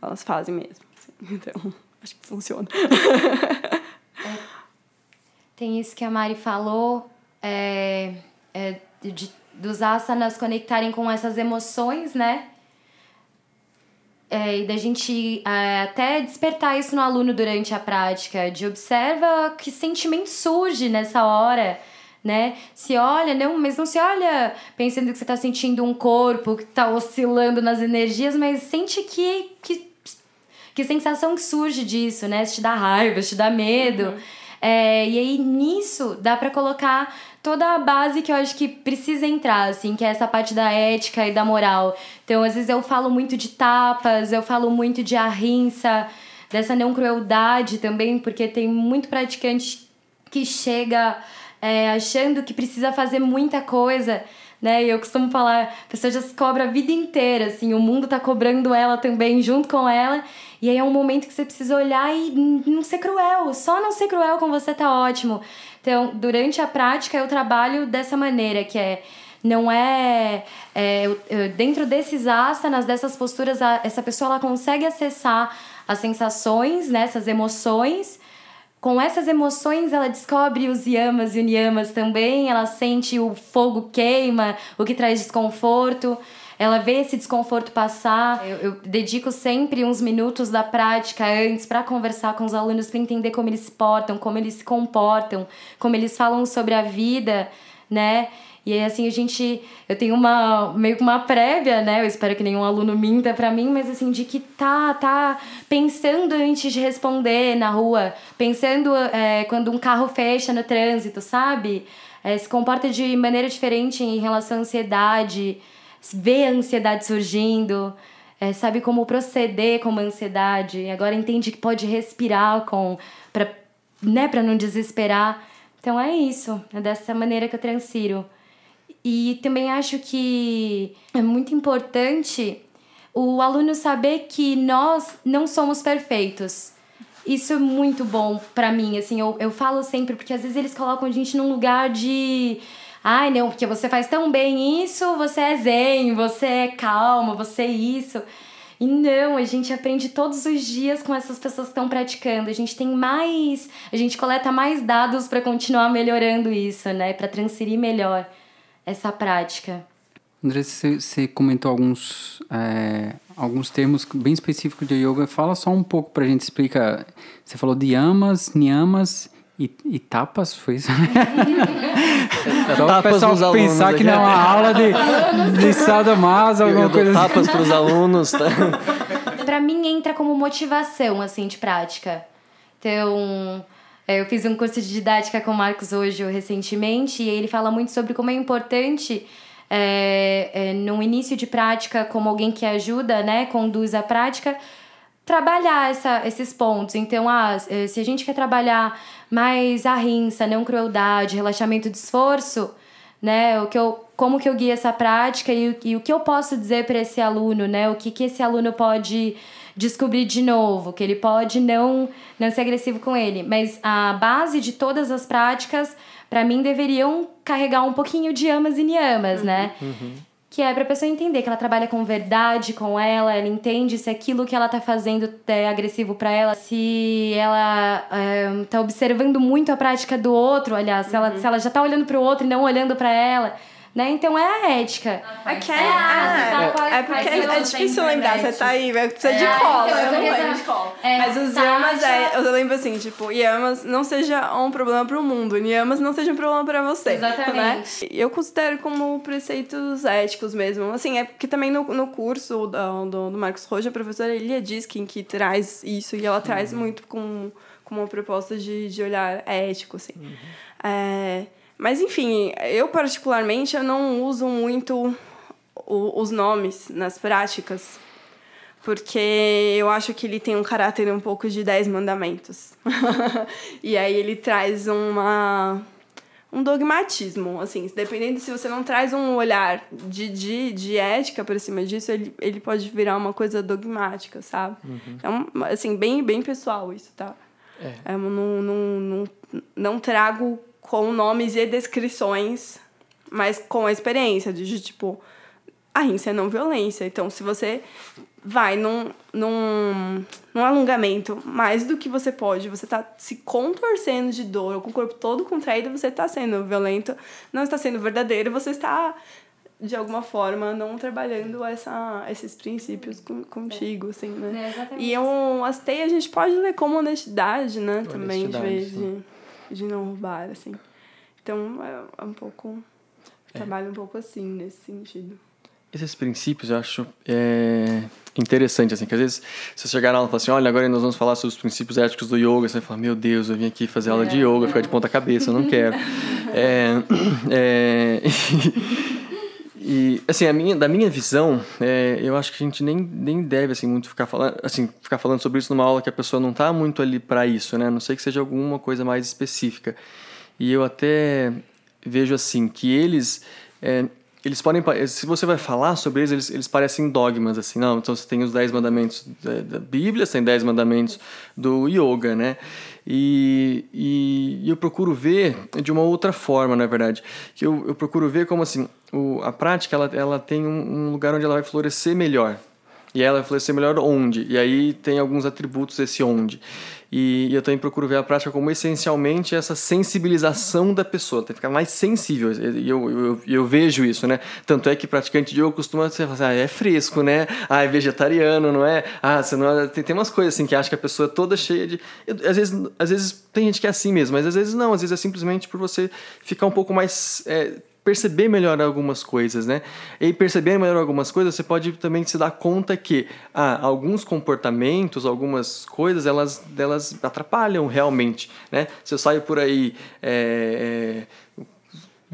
Elas fazem mesmo, assim, [laughs] então, acho que funciona. [laughs] É, tem isso que a Mari falou, é, é de, dos asanas conectarem com essas emoções, né? É, e da gente é, até despertar isso no aluno durante a prática, de observa que sentimento surge nessa hora, né? Se olha, não, mas não se olha pensando que você está sentindo um corpo que está oscilando nas energias, mas sente que, que, que sensação que surge disso, né? Se te dá raiva, se te dá medo. Uhum. É, e aí nisso dá para colocar toda a base que eu acho que precisa entrar, assim, que é essa parte da ética e da moral. Então, às vezes eu falo muito de tapas, eu falo muito de arrinça, dessa não crueldade também, porque tem muito praticante que chega é, achando que precisa fazer muita coisa né? E eu costumo falar, a pessoa já se cobra a vida inteira, assim, o mundo tá cobrando ela também junto com ela. E aí é um momento que você precisa olhar e não ser cruel, só não ser cruel com você tá ótimo. Então, durante a prática eu trabalho dessa maneira, que é não é, é dentro desses asanas, dessas posturas, essa pessoa ela consegue acessar as sensações, né, essas emoções com essas emoções, ela descobre os yamas e unyamas também, ela sente o fogo queima, o que traz desconforto. Ela vê esse desconforto passar. Eu, eu dedico sempre uns minutos da prática antes para conversar com os alunos, para entender como eles se portam, como eles se comportam, como eles falam sobre a vida, né? E aí, assim, a gente. Eu tenho uma. meio que uma prévia, né? Eu espero que nenhum aluno minta pra mim, mas assim, de que tá, tá pensando antes de responder na rua, pensando é, quando um carro fecha no trânsito, sabe? É, se comporta de maneira diferente em relação à ansiedade, vê a ansiedade surgindo. É, sabe como proceder com uma ansiedade, agora entende que pode respirar com para né, pra não desesperar. Então é isso, é dessa maneira que eu transfiro. E também acho que é muito importante o aluno saber que nós não somos perfeitos. Isso é muito bom para mim, assim, eu, eu falo sempre, porque às vezes eles colocam a gente num lugar de. Ai, não, porque você faz tão bem isso, você é zen, você é calma, você é isso. E não, a gente aprende todos os dias com essas pessoas que estão praticando. A gente tem mais, a gente coleta mais dados para continuar melhorando isso, né, para transferir melhor essa prática. André, você, comentou alguns, é, alguns termos bem específicos de yoga. Fala só um pouco para a gente explicar. Você falou de yamas, niyamas e, e tapas, foi isso? [laughs] só o pessoal pensar que não é uma aula de, de sadomaso, alguma coisa assim. Tapas para os alunos. Tá? [laughs] para mim entra como motivação, assim, de prática. Então é, eu fiz um curso de didática com o Marcos hoje recentemente e ele fala muito sobre como é importante é, é, no início de prática, como alguém que ajuda, né, conduz a prática, trabalhar essa, esses pontos. Então, ah, se a gente quer trabalhar mais a rinça, não crueldade, relaxamento de esforço, né, o que eu, como que eu guio essa prática e, e o que eu posso dizer para esse aluno, né, o que, que esse aluno pode descobrir de novo, que ele pode não, não ser agressivo com ele. Mas a base de todas as práticas, para mim, deveriam carregar um pouquinho de amas e niamas, uhum. né? Uhum. Que é pra pessoa entender que ela trabalha com verdade com ela, ela entende se aquilo que ela tá fazendo é agressivo para ela, se ela é, tá observando muito a prática do outro, aliás, se, ela, uhum. se ela já tá olhando pro outro e não olhando para ela né? Então é a ética. Aqui é, ah, tá é, é porque é, difícil lembrar, você tá aí, precisa é, de cola. Eu, eu, de cola. É, Mas os tá, yamas, é, eu lembro assim, tipo, yamas não seja um problema pro mundo, yamas não seja um problema pra você. Exatamente. Né? Eu considero como preceitos éticos mesmo. Assim, é porque também no, no curso do, do, do Marcos Rocha, a professora Elia diz que, que traz isso, e ela traz uhum. muito com, com uma proposta de, de olhar ético, assim. Uhum. É... Mas enfim, eu particularmente eu não uso muito o, os nomes nas práticas, porque eu acho que ele tem um caráter um pouco de dez mandamentos. [laughs] e aí ele traz uma um dogmatismo, assim, dependendo se você não traz um olhar de, de, de ética por cima disso, ele, ele pode virar uma coisa dogmática, sabe? Uhum. É, assim, bem, bem pessoal isso, tá? É. Eu não, não, não, não trago com nomes e descrições, mas com a experiência de, tipo, a rinça é não violência. Então, se você vai num, num, num alongamento mais do que você pode, você tá se contorcendo de dor, com o corpo todo contraído, você tá sendo violento, não está sendo verdadeiro, você está de alguma forma não trabalhando essa, esses princípios com, contigo, assim, né? É, e um, as teias a gente pode ler como honestidade, né? Honestidade, também, de vez de de não roubar, assim. Então, é, é um pouco... É. Trabalho um pouco assim, nesse sentido. Esses princípios eu acho é, interessante, assim, que às vezes se você chegar na aula e falar assim, olha, agora nós vamos falar sobre os princípios éticos do yoga, você vai falar, meu Deus, eu vim aqui fazer aula é, de yoga, ficar de ponta cabeça, eu não quero. [laughs] é, [clears throat] é, [laughs] e, assim, minha, da minha visão, é, eu acho que a gente nem, nem deve, assim, muito ficar falando, assim, ficar falando sobre isso numa aula que a pessoa não está muito ali para isso, né? A não sei que seja alguma coisa mais específica. E eu até vejo, assim, que eles... É, eles podem se você vai falar sobre eles, eles, eles parecem dogmas assim não então você tem os dez mandamentos da, da Bíblia tem dez mandamentos do yoga né e, e, eu procuro ver de uma outra forma na verdade que eu, eu procuro ver como assim o, a prática ela, ela tem um, um lugar onde ela vai florescer melhor E ela vai florescer melhor onde? E aí tem alguns atributos desse onde. E, eu também procuro ver a prática como essencialmente essa sensibilização da pessoa, tem que ficar mais sensível. E eu, eu, eu, vejo isso, né? Tanto é que praticante de yoga costuma ser assim, ah, é fresco, né? Ah, é vegetariano, não é? Ah, você não é... Tem, tem umas coisas assim que acha que a pessoa é toda cheia de. Às, vezes, às vezes tem gente que é assim mesmo, mas às vezes não, às vezes é simplesmente por você ficar um pouco mais. É, perceber melhor algumas coisas, né? E perceber melhor algumas coisas, você pode também se dar conta que ah, alguns comportamentos, algumas coisas, elas, elas atrapalham realmente, né? Se eu saio por aí é, é,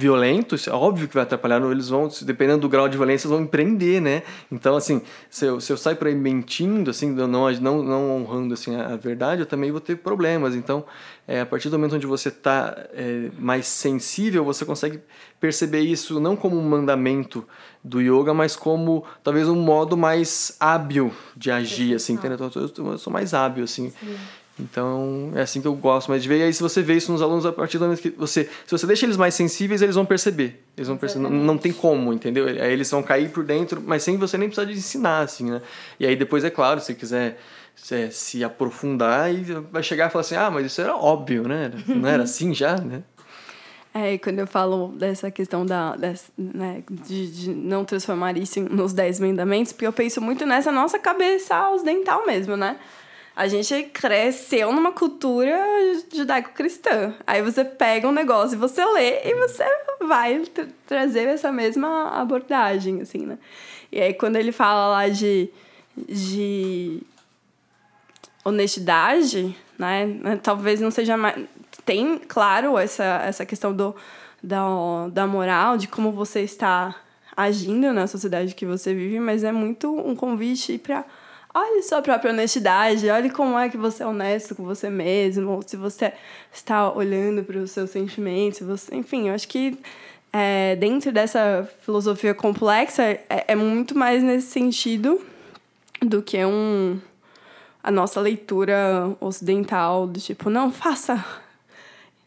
violento, é óbvio que vai atrapalhar, eles vão, dependendo do grau de violência, eles vão empreender, né? Então, assim, se eu, se eu sair por aí mentindo, assim, não, não, não honrando assim, a, verdade, eu também vou ter problemas. Então, é, a partir do momento onde você está é, mais sensível, você consegue perceber isso não como um mandamento do yoga, mas como talvez um modo mais hábil de agir, assim, entendeu? Eu, eu sou mais hábil, assim. Sim. Então, é assim que eu gosto mais de ver. E aí, se você vê isso nos alunos, a partir do momento que você... Se você deixa eles mais sensíveis, eles vão perceber. Eles vão perceber. Não, não tem como, entendeu? Aí eles vão cair por dentro, mas sem você nem precisar de ensinar, assim, né? E aí, depois, é claro, se quiser se, se aprofundar, e vai chegar e falar assim, ah, mas isso era óbvio, né? Não era assim já, né? É, quando eu falo dessa questão da, dessa, né, de, de, não transformar isso nos dez mandamentos, porque eu penso muito nessa nossa cabeça ocidental mesmo, né? A gente cresceu numa cultura judaico-cristã. Aí você pega um negócio e você lê e você vai tra trazer essa mesma abordagem, assim, né? E aí quando ele fala lá de, de honestidade, né? Talvez não seja mais... Tem, claro, essa, essa questão do, da, da moral, de como você está agindo na sociedade que você vive, mas é muito um convite para olhe sua própria honestidade, olhe como é que você é honesto com você mesmo, se você está olhando para os seus sentimentos, você, enfim, eu acho que é, dentro dessa filosofia complexa é, é muito mais nesse sentido do que um a nossa leitura ocidental do tipo não faça.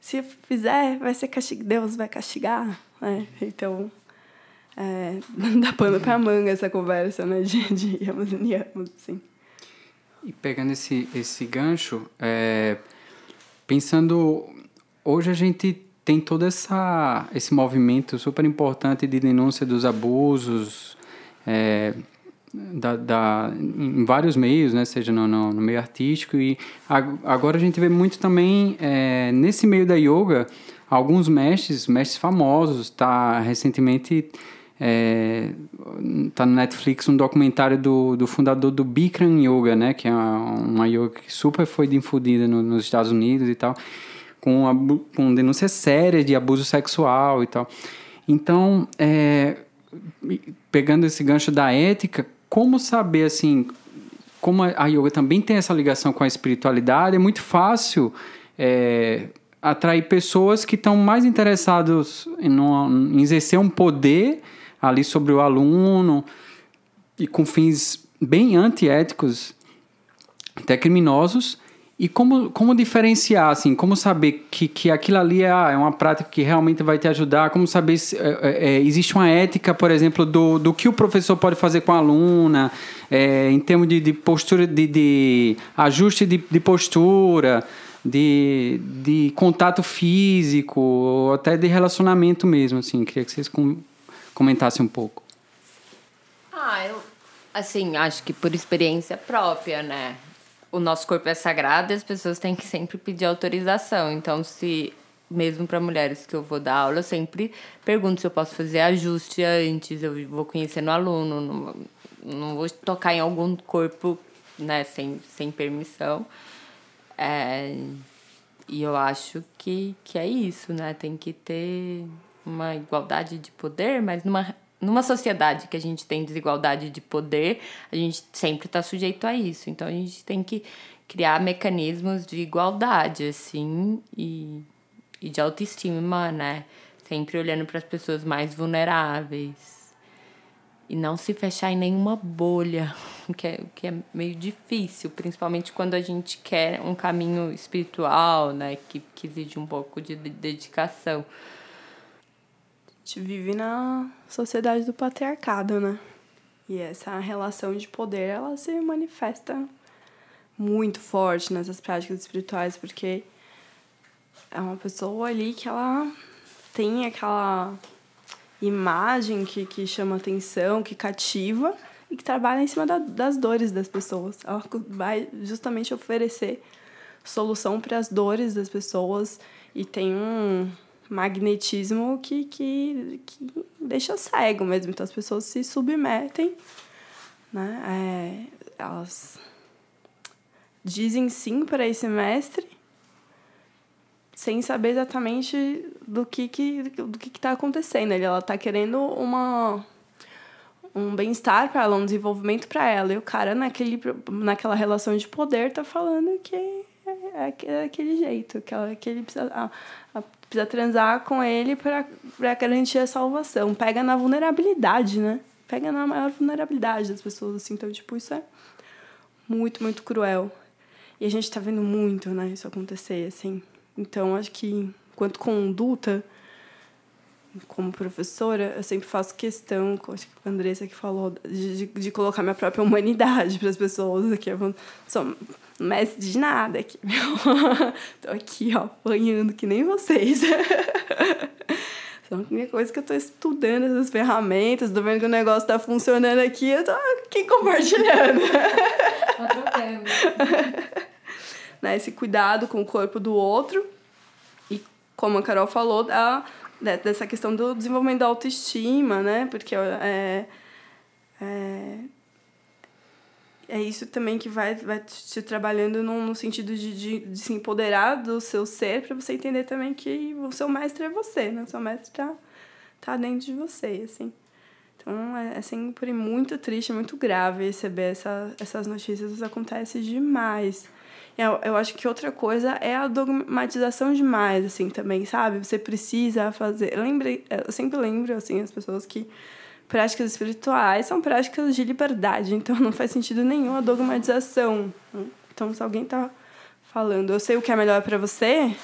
Se fizer vai ser castigo Deus vai castigar né? Então é, [laughs] dá pano pra manga essa conversa, né? De, de yamos e niyamos, assim. E pegando esse, esse gancho, é, pensando... Hoje a gente tem todo essa, esse movimento super importante de denúncia dos abusos é, da, da, em vários meios, né? seja no, no, no, meio artístico. E agora a gente vê muito também é, nesse meio da yoga alguns mestres, mestres famosos, tá recentemente é, tá no Netflix um documentário do, do fundador do Bikram Yoga, né? Que é uma, uma yoga que super foi difundida no, nos Estados Unidos e tal, com, com denúncias sérias de abuso sexual e tal. Então, é, pegando esse gancho da ética, como saber, assim, como a yoga também tem essa ligação com a espiritualidade, é muito fácil... É, atrair pessoas que estão mais interessados em, em exercer um poder ali sobre o aluno e com fins bem antiéticos, até criminosos. E como, como diferenciar, assim, como saber que, que aquilo ali é, é uma prática que realmente vai te ajudar? Como saber se é, é, é, existe uma ética, por exemplo, do, do que o professor pode fazer com a aluna, é, em termos de, de postura, de, de ajuste de, de postura, de, de contato físico, ou até de relacionamento mesmo, assim. Queria que vocês comentasse um pouco. Ah, eu, assim, acho que por experiência própria, né? O nosso corpo é sagrado e as pessoas têm que sempre pedir autorização. Então, se mesmo para mulheres que eu vou dar aula, eu sempre pergunto se eu posso fazer ajuste antes, eu vou conhecendo o aluno, não, não vou tocar em algum corpo né, sem, sem permissão. É, e eu acho que, que é isso, né? Tem que ter uma igualdade de poder, mas numa, numa sociedade que a gente tem desigualdade de poder, a gente sempre está sujeito a isso. Então a gente tem que criar mecanismos de igualdade, assim, e, e de autoestima, né? Sempre olhando para as pessoas mais vulneráveis. E não se fechar em nenhuma bolha, [laughs] que é, que é meio difícil, principalmente quando a gente quer um caminho espiritual, né? Que, que exige um pouco de dedicação gente vive na sociedade do patriarcado, né? E essa relação de poder, ela se manifesta muito forte nessas práticas espirituais, porque é uma pessoa ali que ela tem aquela imagem que, que chama atenção, que cativa e que trabalha em cima da, das dores das pessoas. Ela vai justamente oferecer solução para as dores das pessoas e tem um magnetismo que, que, que deixa cego mesmo. Então as pessoas se submetem, né? É, elas dizem sim para esse mestre sem saber exatamente do que que do que está acontecendo. Ela está querendo uma um bem-estar para ela, um desenvolvimento para ela. E o cara naquele naquela relação de poder tá falando que é, é, é aquele jeito, que, ela, que ele precisa, a, a, precisa transar com ele para garantir a salvação. Pega na vulnerabilidade, né? Pega na maior vulnerabilidade das pessoas, assim. Então, tipo, isso é muito, muito cruel. E a gente tá vendo muito, né, isso acontecer, assim. Então, acho que, enquanto conduta, como professora, eu sempre faço questão, acho que a Andressa que falou, de, de colocar minha própria humanidade [laughs] para as pessoas aqui. Eu mestre de nada aqui. [laughs] tô aqui, ó, apanhando que nem vocês. [laughs] Então, a única coisa que eu tô estudando essas ferramentas, tô vendo que o negócio tá funcionando aqui, eu tô aqui compartilhando. [laughs] Trocando. né, esse cuidado com o corpo do outro. E como a Carol falou, da, dessa questão do desenvolvimento da autoestima, né? Porque é, é, é isso também que vai, vai te trabalhando no, no sentido de, de, de se empoderar do seu ser para você entender também que o seu mestre é você, né? O seu mestre tá, tá dentro de você, assim. Então, é, é sempre muito triste, muito grave receber essa, essas notícias. Isso acontece demais. Eu, eu acho que outra coisa é a dogmatização demais, assim, também, sabe? Você precisa fazer... Eu, lembrei, eu sempre lembro, assim, as pessoas que práticas espirituais são práticas de liberdade, então não faz sentido nenhum a dogmatização. Então, se alguém tá falando, eu sei o que é melhor para você...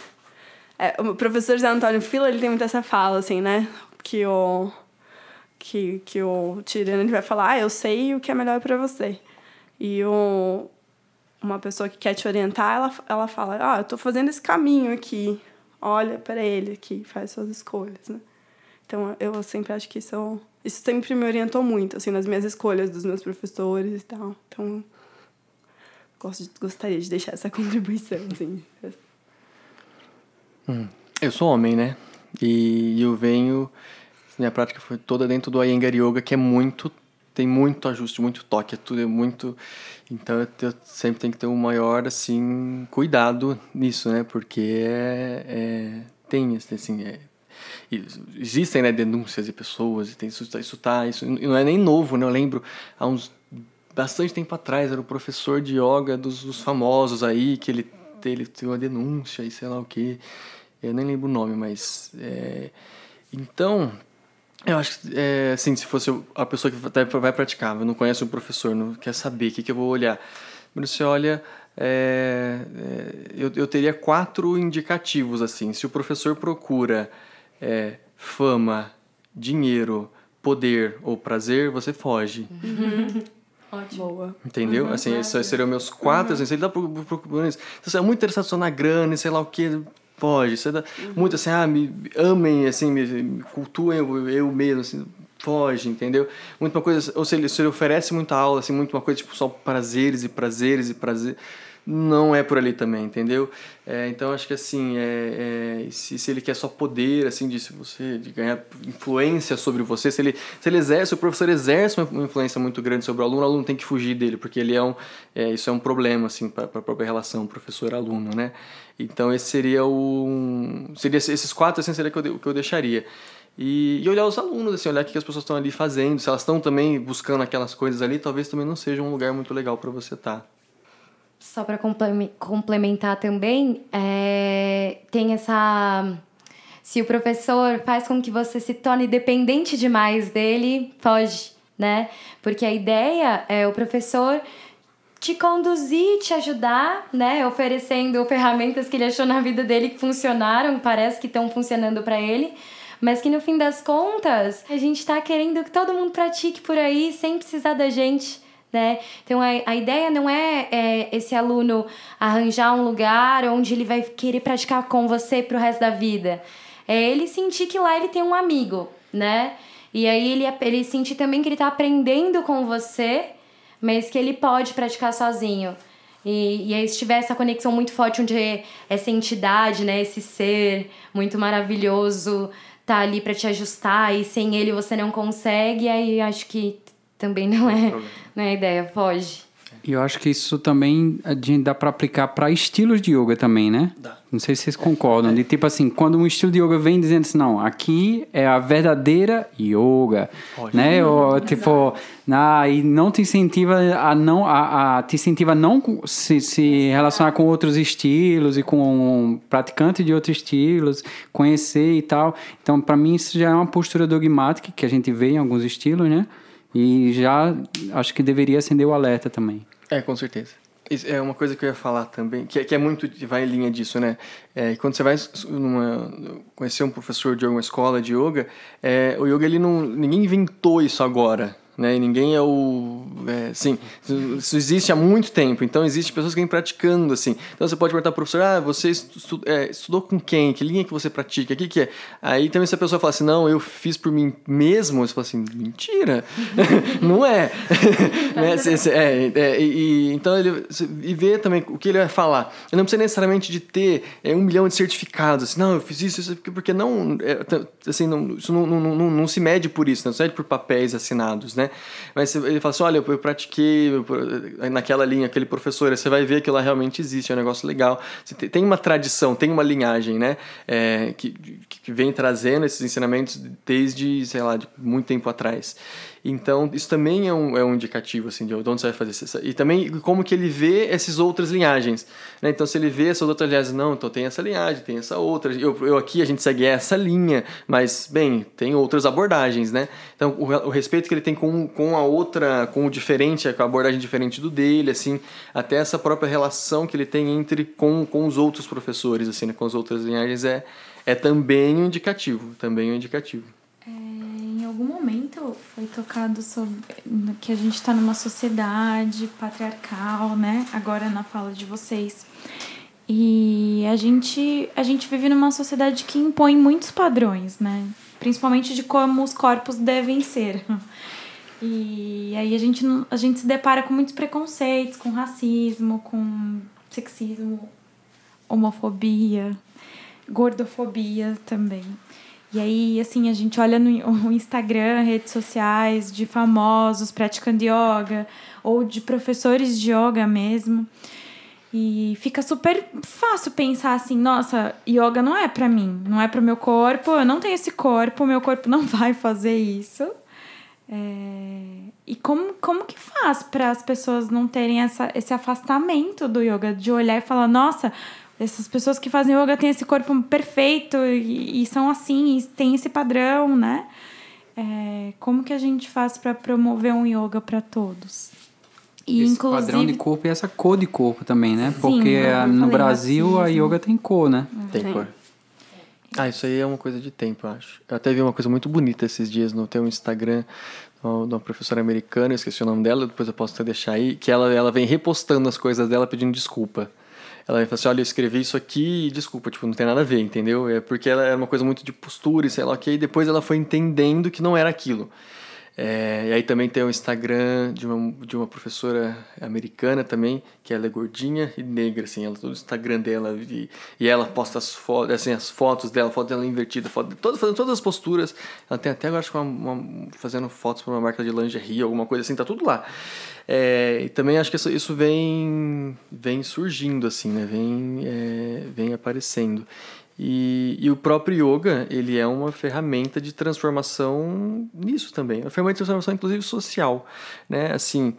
É, o professor José Antônio Fila, ele tem muito essa fala, assim, né? Que o... Que, que o tirano ele vai falar, ah, eu sei o que é melhor para você. E o, uma pessoa que quer te orientar, ela, ela fala, ah, eu tô fazendo esse caminho aqui, olha para ele aqui, faz suas escolhas, né? Então, eu sempre acho que isso, isso sempre me orientou muito, assim, nas minhas escolhas dos meus professores e tal. Então, gosto, gostaria de deixar essa [laughs] contribuição, assim. Hum. Eu sou homem, né? E eu venho... Minha prática foi toda dentro do Iyengar Yoga, que é muito tem muito ajuste, muito toque, é tudo é muito. Então eu, sempre tenho que ter um maior assim cuidado nisso, né? Porque é, é tem assim é, existem né, denúncias de pessoas e tem isso isso tá isso não é nem novo, né? Eu lembro há uns bastante tempo atrás era o professor de yoga dos, dos famosos aí que ele ele teve uma denúncia e sei lá o que eu nem lembro o nome, mas é, então eu acho que, é, assim, se fosse a pessoa que vai praticar, não conhece o professor, não quer saber o que, que eu vou olhar. Você olha, é, é, eu, eu teria quatro indicativos, assim. Se o professor procura é, fama, dinheiro, poder ou prazer, você foge. Uhum. Ótimo. Boa. Entendeu? Uhum, assim, esses seriam meus quatro. Uhum. Assim, se ele tá procurando isso. Se você é muito interessado só na grana e sei lá o que, Pode. Você dá uhum. muito assim, ah, me amem, assim, me, me cultuem eu, eu mesmo, assim, foge, entendeu? Muito uma coisa, ou seja, se ele oferece muita aula, assim, muito uma coisa tipo só prazeres e prazeres e prazeres não é por ali também, entendeu? É, então acho que assim, é, é, se, se ele quer só poder, assim, de se você de ganhar influência sobre você, se ele, se ele exerce, o professor exerce uma influência muito grande sobre o aluno, o aluno tem que fugir dele, porque ele é um, é, isso é um problema assim para a própria relação professor-aluno, né? Então esse seria o, seria esses quatro assim seria que eu, que eu deixaria. E, e, olhar os alunos, assim, olhar o que as pessoas estão ali fazendo, se elas estão também buscando aquelas coisas ali, talvez também não seja um lugar muito legal para você estar. Tá. Só para complementar também, é, tem essa. Se o professor faz com que você se torne dependente demais dele, foge, né? Porque a ideia é o professor te conduzir, te ajudar, né? Oferecendo ferramentas que ele achou na vida dele que funcionaram, parece que estão funcionando para ele, mas que no fim das contas a gente tá querendo que todo mundo pratique por aí sem precisar da gente. Né? Então a, a ideia não é, é esse aluno arranjar um lugar onde ele vai querer praticar com você pro resto da vida. É ele sentir que lá ele tem um amigo, né? E aí ele, ele sentir também que ele tá aprendendo com você, mas que ele pode praticar sozinho. E, e aí, se tiver essa conexão muito forte, onde essa entidade, né, esse ser muito maravilhoso tá ali para te ajustar e sem ele você não consegue, aí acho que também não é, não é a ideia, foge. E eu acho que isso também dá para aplicar para estilos de yoga também, né? Dá. Não sei se vocês concordam. De tipo assim, quando um estilo de yoga vem dizendo assim, não, aqui é a verdadeira yoga, Pode. né? Ou tipo, na, e não te incentiva a não, a, a te incentiva a não se, se relacionar com outros estilos e com um praticante de outros estilos, conhecer e tal. Então, para mim isso já é uma postura dogmática que a gente vê em alguns estilos, né? E já acho que deveria acender o alerta também. É, com certeza. Isso é uma coisa que eu ia falar também, que, é, que é muito, vai em linha disso, né? É, quando você vai numa, conhecer um professor de alguma escola de yoga, é, o yoga, ele não, ninguém inventou isso agora, né? E ninguém é o. É, sim, isso existe há muito tempo, então existe pessoas que vêm praticando, assim. Então você pode perguntar para o professor: ah, você estu, é, estudou com quem? Que linha que você pratica? O que, que é? Aí também se a pessoa fala assim: não, eu fiz por mim mesmo, você fala assim: mentira, [laughs] não é. [laughs] né? é, é e, então ele e vê também o que ele vai falar. Ele não precisa necessariamente de ter é, um milhão de certificados, assim, não, eu fiz isso, isso porque não. É, assim, não, isso não, não, não, não, se mede por isso, não se mede por papéis assinados, né? Mas ele fala assim: olha, eu pratiquei naquela linha, aquele professor, você vai ver que lá realmente existe, é um negócio legal. Tem uma tradição, tem uma linhagem, né? É, que, que vem trazendo esses ensinamentos desde, sei lá, de muito tempo atrás. Então, isso também é um, é um indicativo, assim, de onde você vai fazer isso. E também como que ele vê essas outras linhagens. Né? Então, se ele vê essas outras linhagens, não, então tem essa linhagem, tem essa outra. Eu, eu aqui, a gente segue essa linha, mas, bem, tem outras abordagens, né? Então, o, o respeito que ele tem com, com a outra, com o diferente, com a abordagem diferente do dele, assim, até essa própria relação que ele tem entre com, com os outros professores, assim, né? com as outras linhagens, é, é também um indicativo, também um indicativo algum momento foi tocado sobre que a gente está numa sociedade patriarcal, né? Agora na fala de vocês. E a gente, a gente vive numa sociedade que impõe muitos padrões, né? Principalmente de como os corpos devem ser. [laughs] E aí a gente, a gente se depara com muitos preconceitos, com racismo, com sexismo, homofobia, gordofobia também. E aí, assim, a gente olha no [laughs] Instagram, redes sociais de famosos praticando yoga ou de professores de yoga mesmo. E fica super fácil pensar assim, nossa, yoga não é para mim, não é para o meu corpo, eu não tenho esse corpo, meu corpo [laughs] não vai fazer isso. É... E como, como que faz para as pessoas não terem essa, esse afastamento do yoga, de olhar e falar, nossa, essas pessoas que fazem yoga têm esse corpo perfeito e, e são assim, e tem esse padrão, né? É, como que a gente faz para promover um yoga para todos? E esse inclusive... padrão de corpo e essa cor de corpo também, né? Sim, Porque no Brasil a yoga tem cor, né? Tem cor. Ah, isso aí é uma coisa de tempo, eu acho. Eu até vi uma coisa muito bonita esses dias no teu Instagram, de uma professora americana, eu esqueci o nome dela, depois eu posso até deixar aí, que ela, ela vem repostando as coisas dela pedindo desculpa ela falar assim, olha, eu escrevi isso aqui e desculpa, tipo, não tem nada a ver, entendeu? É porque ela era uma coisa muito de postura e sei lá o que, e depois ela foi entendendo que não era aquilo. É, e aí também tem o Instagram de uma, de uma professora americana também, que ela é gordinha e negra, assim, ela, todo o Instagram dela, e, e ela posta as fotos, assim, as fotos dela, foto dela invertida, foto, todo, fazendo todas as posturas. Ela tem até agora, acho que uma, uma, fazendo fotos para uma marca de lingerie, alguma coisa assim, tá tudo lá. É, e também acho que isso, isso vem, vem surgindo, assim, né, vem, é, vem aparecendo. E, e, o próprio yoga, ele é uma ferramenta de transformação nisso também. Uma ferramenta de transformação, inclusive, social. Né? Assim,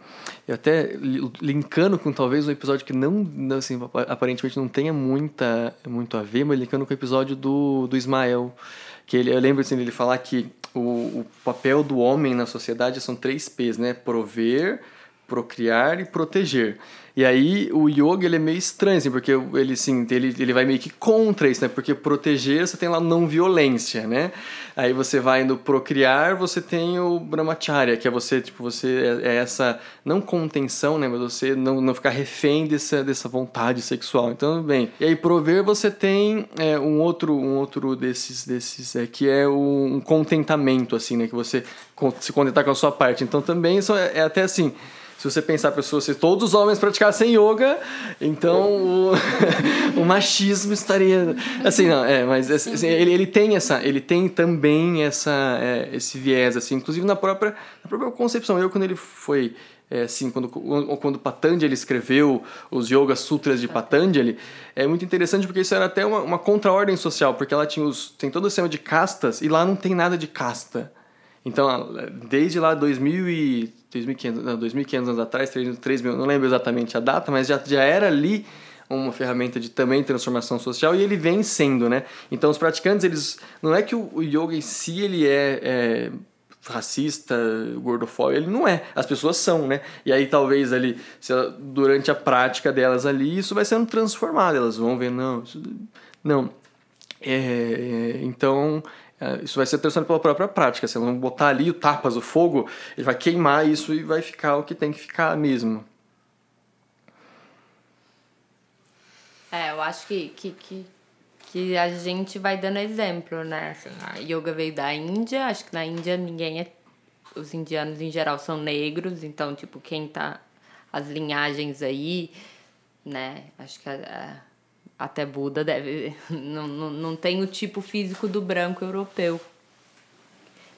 eu até linkando com talvez um episódio que não, assim, aparentemente não tenha muita, muito a ver, mas linkando com o episódio do, do Ismael. Que ele, eu lembro assim, dele falar que o, o papel do homem na sociedade são três P's, né? Prover, procriar e proteger. E aí o yoga ele é meio estranho, assim, porque ele, assim, ele, ele vai meio que contra isso, né? Porque proteger você tem lá não violência, né? Aí você vai no procriar, você tem o brahmacharya, que é você, tipo, você é, é essa, não contenção, né? Mas você não, não ficar refém dessa, dessa vontade sexual. Então, bem. E aí prover você tem é, um outro um outro desses, desses é, que é um contentamento, assim, né? Que você se contentar com a sua parte. Então também é, é até assim se você pensar pessoas, se todos os homens praticassem yoga, então o, [laughs] o machismo estaria assim, não, é, mas assim, ele, ele tem essa, ele tem também essa é, esse viés assim, inclusive na própria na própria concepção. Eu quando ele foi é, assim, quando, quando Patanjali escreveu os Yoga Sutras de Patanjali, é muito interessante porque isso era até uma, uma contra-ordem social, porque ela tinha os, tem todo o sistema de castas e lá não tem nada de casta. Então, desde lá 2000 e 2.500, não, 2.500 anos atrás, 3, mil, não lembro exatamente a data, mas já, já era ali uma ferramenta de também transformação social e ele vem sendo, né? Então os praticantes, eles não é que o, o yoga em si ele é, é racista, gordofóbico, ele não é. As pessoas são, né? E aí talvez ali, ela, durante a prática delas ali, isso vai sendo transformado. Elas vão ver, não, isso, não. É, é então é, isso vai ser transformado pela própria prática. Se não botar ali o tapas, o fogo, ele vai queimar isso e vai ficar o que tem que ficar mesmo. É, eu acho que, que, que, que a gente vai dando exemplo, né? Assim, a yoga veio da Índia, acho que na Índia ninguém é. Os indianos em geral são negros, então, tipo, quem tá. As linhagens aí, né? Acho que a, até Buda deve. [laughs] Não, não, não tem o tipo físico do branco europeu.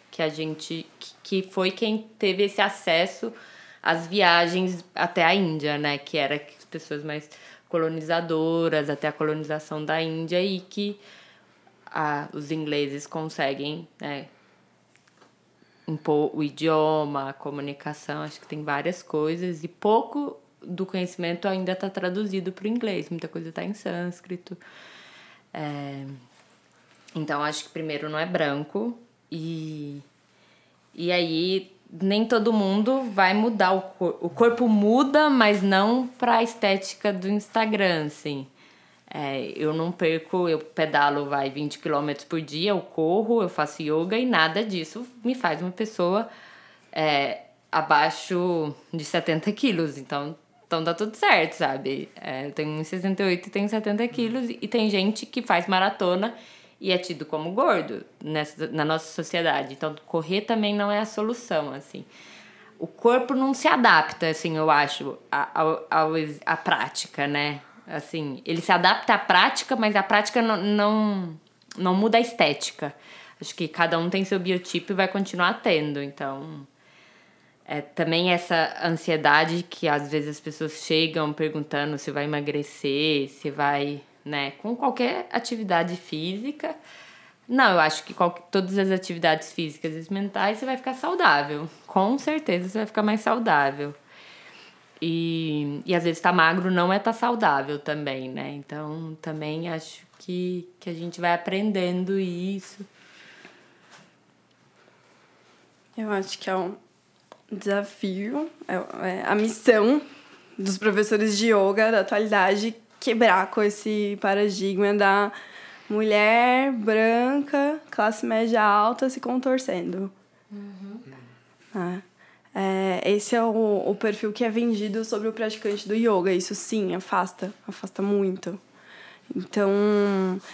Que a gente. Que foi quem teve esse acesso às viagens até a Índia, né? Que era as pessoas mais colonizadoras, até a colonização da Índia, e que a, os ingleses conseguem né, impor o idioma, a comunicação, acho que tem várias coisas, e pouco do conhecimento ainda está traduzido para o inglês, muita coisa está em sânscrito. É... Então, acho que primeiro não é branco e, e aí nem todo mundo vai mudar o corpo. O corpo muda, mas não para a estética do Instagram, assim. É, eu não perco, eu pedalo vai 20 km por dia, eu corro, eu faço yoga e nada disso me faz uma pessoa é, abaixo de 70 quilos. Então então tá tudo certo, sabe? É, eu tenho 68 e tenho 70 quilos, e tem gente que faz maratona e é tido como gordo nessa, na nossa sociedade. Então, correr também não é a solução, assim. O corpo não se adapta, assim, eu acho, à, prática, né? Assim, ele se adapta à prática, mas a prática não, não, não muda a estética. Acho que cada um tem seu biotipo e vai continuar tendo, então é, também essa ansiedade que às vezes as pessoas chegam perguntando se vai emagrecer, se vai, né, com qualquer atividade física. Não, eu acho que todas as atividades físicas e mentais você vai ficar saudável. Com certeza você vai ficar mais saudável. E, e às vezes estar tá magro não é estar tá saudável também, né? Então também acho que, que a gente vai aprendendo isso. Eu acho que é um, desafio, é, é, a missão dos professores de yoga da atualidade quebrar com esse paradigma da mulher branca, classe média alta se contorcendo. Uhum. É, é, esse é o, o perfil que é vendido sobre o praticante do yoga. Isso sim, afasta, afasta muito. Então,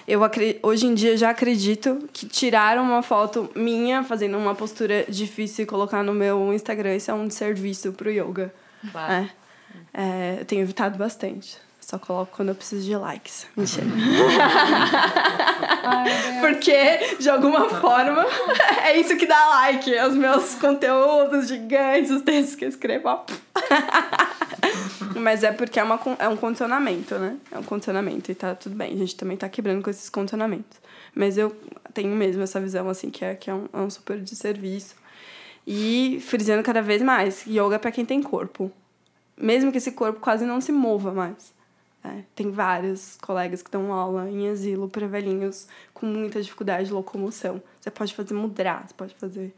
eu hoje em dia já acredito que tiraram uma foto minha fazendo uma postura difícil e colocar no meu Instagram, isso é um serviço pro yoga. É. É, eu tenho evitado bastante. Só coloco quando eu preciso de likes. Mentira. Porque, de alguma forma, [laughs] é isso que dá like. Os meus conteúdos gigantes, os textos que eu escrevo. Ó. [laughs] [laughs] Mas é porque é, uma, é um condicionamento, né? É um condicionamento e tá tudo bem. A gente também tá quebrando com esses condicionamentos. Mas eu tenho mesmo essa visão, assim, que é, que é, um, é um super de serviço. E frisando cada vez mais, yoga é pra quem tem corpo. Mesmo que esse corpo quase não se mova mais. É, tem vários colegas que dão aula em asilo para velhinhos com muita dificuldade de locomoção. Você pode fazer mudrar, você pode fazer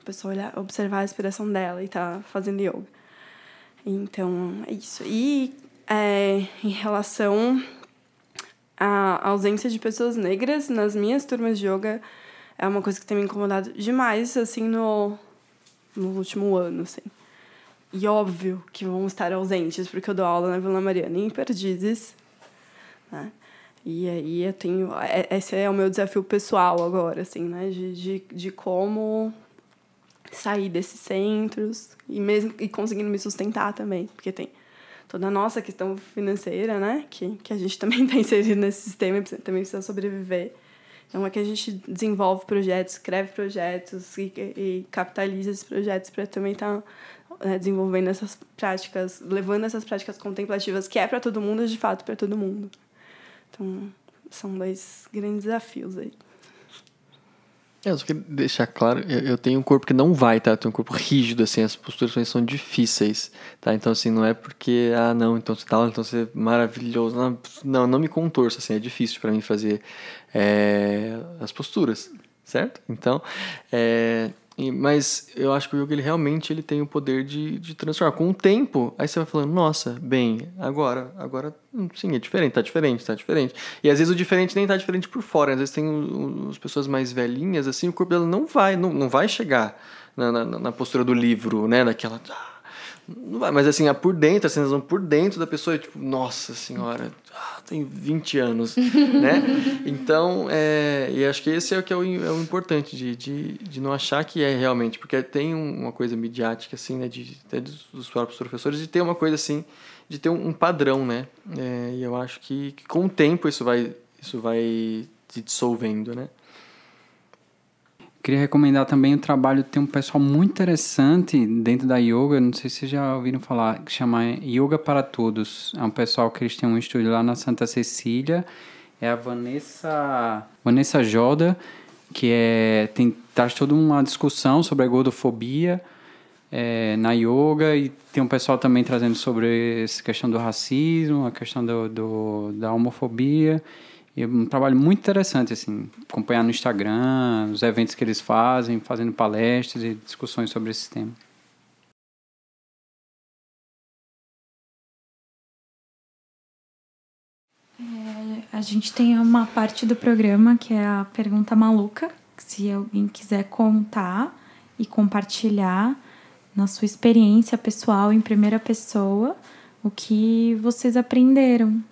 a pessoa olhar, observar a respiração dela e tá fazendo yoga. Então, é isso. E é, em relação à ausência de pessoas negras nas minhas turmas de yoga, é uma coisa que tem me incomodado demais, assim, no, no último ano, assim. E óbvio que vão estar ausentes, porque eu dou aula na Vila Mariana em Perdizes, né? E aí eu tenho... é- Esse é o meu desafio pessoal agora, assim, né? De, de, de como sair desses centros e mesmo e conseguindo me sustentar também, porque tem toda a nossa questão financeira, né? Que, que a gente [laughs] também está inserido nesse sistema e também precisa sobreviver. Então é que a gente desenvolve projetos, escreve projetos e, e capitaliza esses projetos para também estar desenvolvendo essas práticas, levando essas práticas contemplativas que é para todo mundo, de fato para todo mundo. Então são dois grandes desafios aí. É, eu só queria deixar claro, eu, eu tenho um corpo que não vai, tá? Eu tenho um corpo rígido, assim, as posturas são difíceis, tá? Então, assim, não é porque, ah, não, então você tá lá, então você é maravilhoso. Não, não, não me contorço, assim, é difícil para mim fazer é, as posturas, certo? Então, é, e- mas eu acho que o yoga, ele realmente ele tem o poder de, de transformar. Com o tempo, aí você vai falando, nossa, bem, agora, agora, hum, sim, é diferente, tá diferente, tá diferente. E às vezes o diferente nem tá diferente por fora, às vezes tem as pessoas mais velhinhas, assim, o corpo dela não vai, não, não vai chegar na, na, na postura do livro, né, daquela... Não vai, mas assim, a por dentro, assim, elas vão por dentro da pessoa, e, tipo, nossa senhora, ah, tem 20 anos, [laughs] né? Então, é, e acho que esse é o que é o, é o importante, de, de, de não achar que é realmente, porque tem um- uma coisa midiática, assim, né, de, até dos, dos próprios professores, de ter uma coisa assim, de ter um, um padrão, né? É, e eu acho que, que com o tempo isso vai, isso vai se dissolvendo, né? Queria recomendar também o trabalho, tem um pessoal muito interessante dentro da yoga, não sei se vocês já ouviram falar, que chama Yoga para Todos. É um pessoal que eles têm um estúdio lá na Santa Cecília. É a Vanessa, Vanessa Joda, que é, tem, traz toda uma discussão sobre a gordofobia é, na yoga e tem um pessoal também trazendo sobre essa questão do racismo, a questão do, do, da homofobia. E é um trabalho muito interessante, assim, acompanhar no Instagram, os eventos que eles fazem, fazendo palestras e discussões sobre esse tema. A gente tem uma parte do programa que é a pergunta maluca, se alguém quiser contar e compartilhar na sua experiência pessoal em primeira pessoa o que vocês aprenderam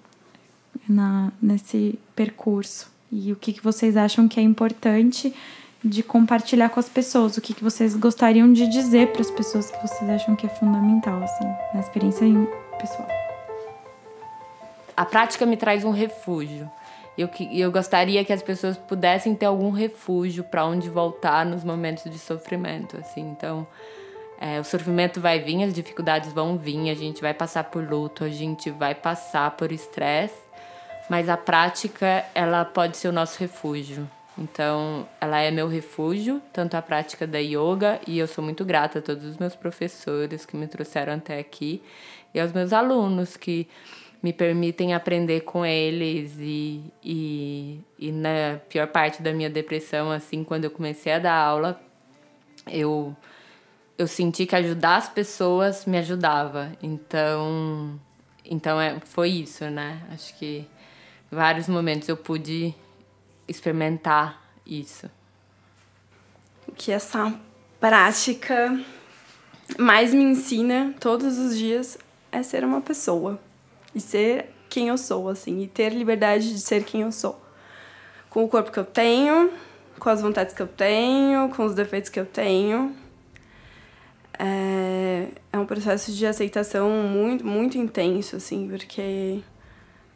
na, nesse percurso e o que, que vocês acham que é importante de compartilhar com as pessoas, o que, que vocês gostariam de dizer para as pessoas que vocês acham que é fundamental, assim, na experiência pessoal. a prática me traz um refúgio. Eu, eu gostaria que as pessoas pudessem ter algum refúgio para onde voltar nos momentos de sofrimento, assim. Então, é, o sofrimento vai vir, as dificuldades vão vir, a gente vai passar por luto, a gente vai passar por estresse, mas a prática, ela pode ser o nosso refúgio. Então, ela é meu refúgio, tanto a prática da yoga, e eu sou muito grata a todos os meus professores que me trouxeram até aqui, e aos meus alunos que me permitem aprender com eles e, e, e na pior parte da minha depressão, assim, quando eu comecei a dar aula, eu, eu senti que ajudar as pessoas me ajudava. Então, então é, foi isso, né? Acho que vários momentos eu pude experimentar isso. Que essa prática mais me ensina todos os dias é ser uma pessoa. E ser quem eu sou, assim. E ter liberdade de ser quem eu sou. Com o corpo que eu tenho, com as vontades que eu tenho, com os defeitos que eu tenho. É, é um processo de aceitação muito, muito intenso, assim, porque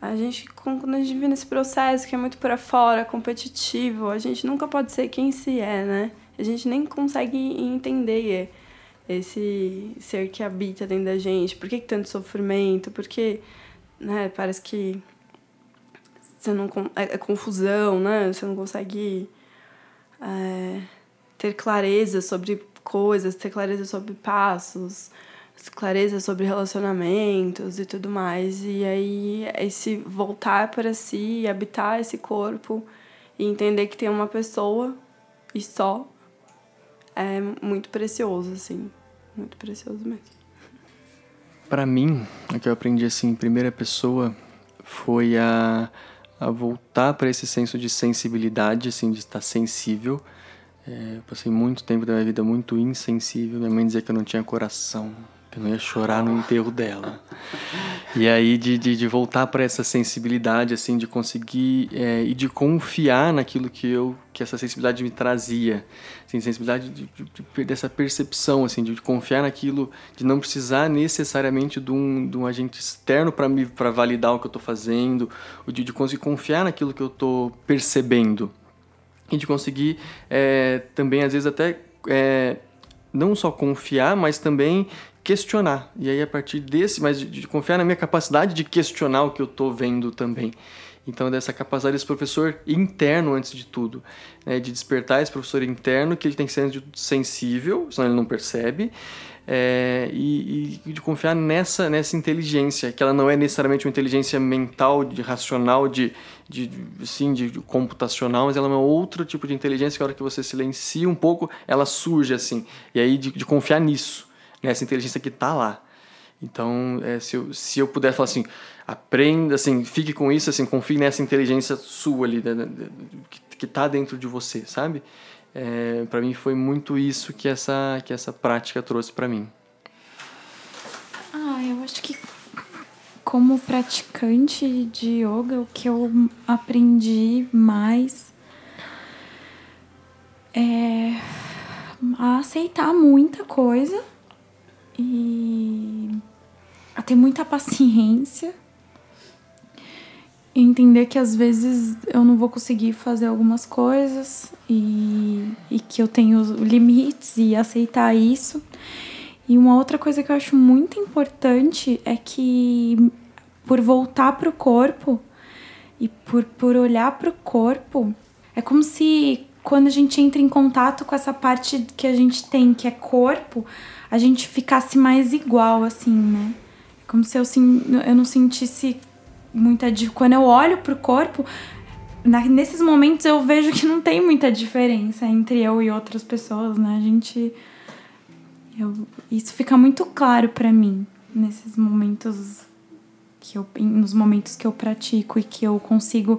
a gente, quando a gente vive nesse processo que é muito para fora, competitivo, a gente nunca pode ser quem se é, né? A gente nem consegue entender esse ser que habita dentro da gente. Por que, que tanto sofrimento? Porque, né, parece que você não é, é confusão, né? Você não consegue é, ter clareza sobre coisas, ter clareza sobre passos, clareza sobre relacionamentos e tudo mais. E aí, esse voltar para si, habitar esse corpo e entender que tem uma pessoa e só é muito precioso, assim. Muito precioso mesmo. Para mim, o que eu aprendi assim em primeira pessoa foi a, a voltar para esse senso de sensibilidade, assim, de estar sensível. É, eu passei muito tempo da minha vida muito insensível. Minha mãe dizia que eu não tinha coração, eu não ia chorar no enterro dela. E aí de, de, de voltar para essa sensibilidade, assim, de conseguir é, e de confiar naquilo que eu que essa sensibilidade me trazia, assim, sensibilidade de, de, de, dessa percepção, assim, de, confiar naquilo, de não precisar necessariamente de um, de um agente externo para me para validar o que eu estou fazendo, de, de conseguir confiar naquilo que eu estou percebendo e de conseguir é, também às vezes até é, não só confiar, mas também questionar. E aí, a partir desse, mas de, de confiar na minha capacidade de questionar o que eu estou vendo também. Então, dessa capacidade desse professor interno, antes de tudo, né, de despertar esse professor interno, que ele tem que ser sensível, senão ele não percebe, é, e, e, de confiar nessa, nessa inteligência, que ela não é necessariamente uma inteligência mental, de racional, de, de, sim, de, de computacional, mas ela é um outro tipo de inteligência que a hora que você silencia um pouco, ela surge assim. E aí de, de confiar nisso nessa inteligência que está lá. Então, é, se, eu, se eu puder falar assim, aprenda, assim, fique com isso, assim, confie nessa inteligência sua ali, né, né que está dentro de você, sabe? É, para mim foi muito isso que essa, que essa prática trouxe para mim. Ah, eu acho que como praticante de yoga, o que eu aprendi mais é a aceitar muita coisa e a ter muita paciência e entender que às vezes eu não vou conseguir fazer algumas coisas e, e que eu tenho limites e aceitar isso. E uma outra coisa que eu acho muito importante é que por voltar para o corpo e por, por olhar para o corpo, é como se quando a gente entra em contato com essa parte que a gente tem, que é corpo, a gente ficasse mais igual, assim, né? Como se eu, eu não sentisse muita quando eu olho pro corpo na, nesses momentos eu vejo que não tem muita diferença entre eu e outras pessoas né a gente eu, isso fica muito claro para mim nesses momentos que eu nos momentos que eu pratico e que eu consigo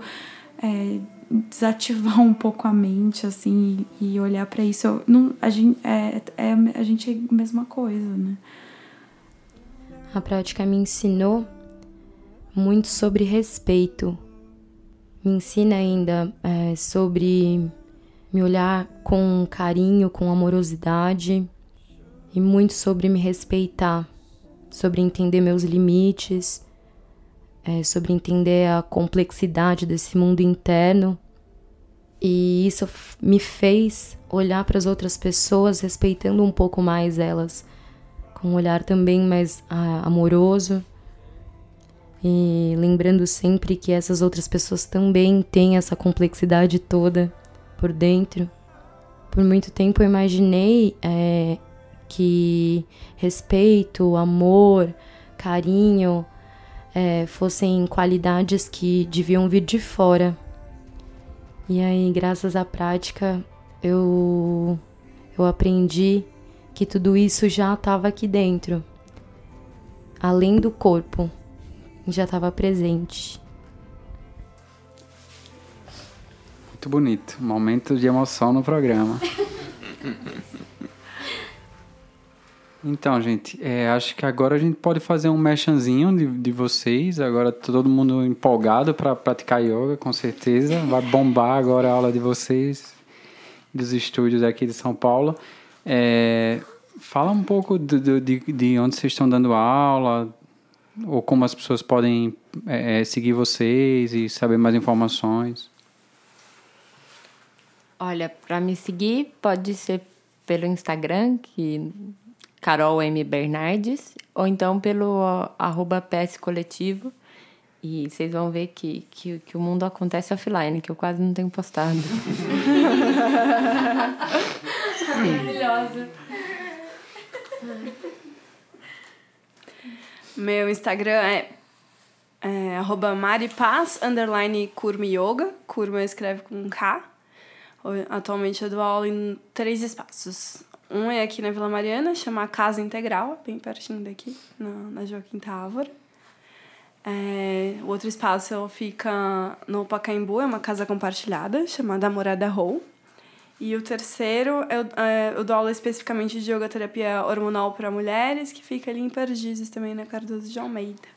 é, desativar um pouco a mente assim e, olhar para isso. Eu, não a gente é, é a gente é a mesma coisa né? A prática me ensinou muito sobre respeito. Me ensina ainda é, sobre me olhar com carinho, com amorosidade e muito sobre me respeitar, sobre entender meus limites, é, sobre entender a complexidade desse mundo interno. E isso me fez olhar para as outras pessoas respeitando um pouco mais elas, com um olhar também mais ah, amoroso e lembrando sempre que essas outras pessoas também têm essa complexidade toda por dentro. Por muito tempo eu imaginei é, que respeito, amor, carinho é, fossem qualidades que deviam vir de fora. E aí, graças à prática, eu, eu aprendi que tudo isso já estava aqui dentro, além do corpo já estava presente. Muito bonito. Momento de emoção no programa. [laughs] Então, gente, é, acho que agora a gente pode fazer um mechanzinho de, de vocês. Agora tá todo mundo empolgado para praticar yoga, com certeza. Vai bombar agora a aula de vocês, dos estúdios aqui de São Paulo. É, fala um pouco de, de, de onde vocês estão dando aula, ou como as pessoas podem é, é, seguir vocês e saber mais informações? Olha, para me seguir pode ser pelo Instagram, que Carol M Bernardes, ou então pelo arroba PS Coletivo. E vocês vão ver que, que, que o mundo acontece offline, que eu quase não tenho postado. Maravilhosa. Meu Instagram é, é arroba maripaz, underline kurma yoga. Kurma escreve com K. Atualmente eu dou aula em três espaços. Um é aqui na Vila Mariana, chama Casa Integral, bem pertinho daqui, na, na Joaquim Távora. É, o outro espaço fica no Pacaembu, é uma casa compartilhada, chamada Morada Hall. E o terceiro, eu, é, eu dou aula especificamente de yoga terapia hormonal para mulheres, que fica ali em Perdizes, também na Cardoso de Almeida.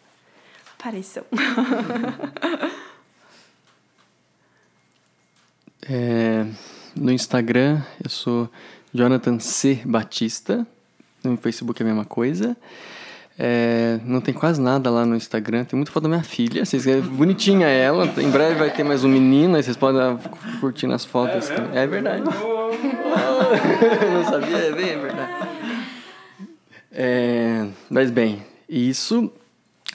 Apareçam. [laughs] É, no Instagram, eu sou Jonathan C. Batista. No Facebook é a mesma coisa. É, não tem quase nada lá no Instagram. Tem muita foto da minha filha. Vocês, é bonitinha ela. Em breve vai ter mais um menino. Aí vocês podem curtir nas fotos. É, é verdade. [laughs] não sabia? É bem é verdade. É, mas bem, isso.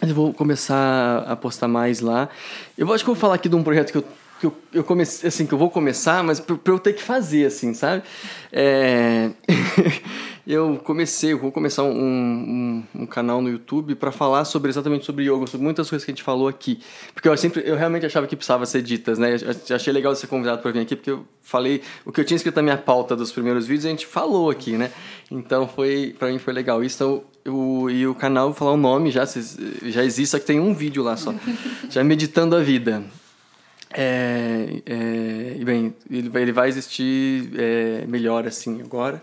Eu vou começar a postar mais lá. Eu acho que eu vou falar aqui de um projeto que eu que eu, eu comecei assim que eu vou começar mas para eu ter que fazer assim sabe? É... [laughs] eu comecei eu vou começar um, um, um canal no YouTube para falar sobre exatamente sobre yoga sobre muitas coisas que a gente falou aqui. Porque eu sempre eu realmente achava que precisava ser ditas né? Eu achei legal ser convidado para vir aqui porque eu falei o que eu tinha escrito na minha pauta dos primeiros vídeos a gente falou aqui né? Então foi para mim foi legal. Isso então eu, e o canal vou falar o nome já já existe só que tem um vídeo lá só. [laughs] Já meditando a vida é, é, bem, ele vai, ele vai existir é, melhor assim agora.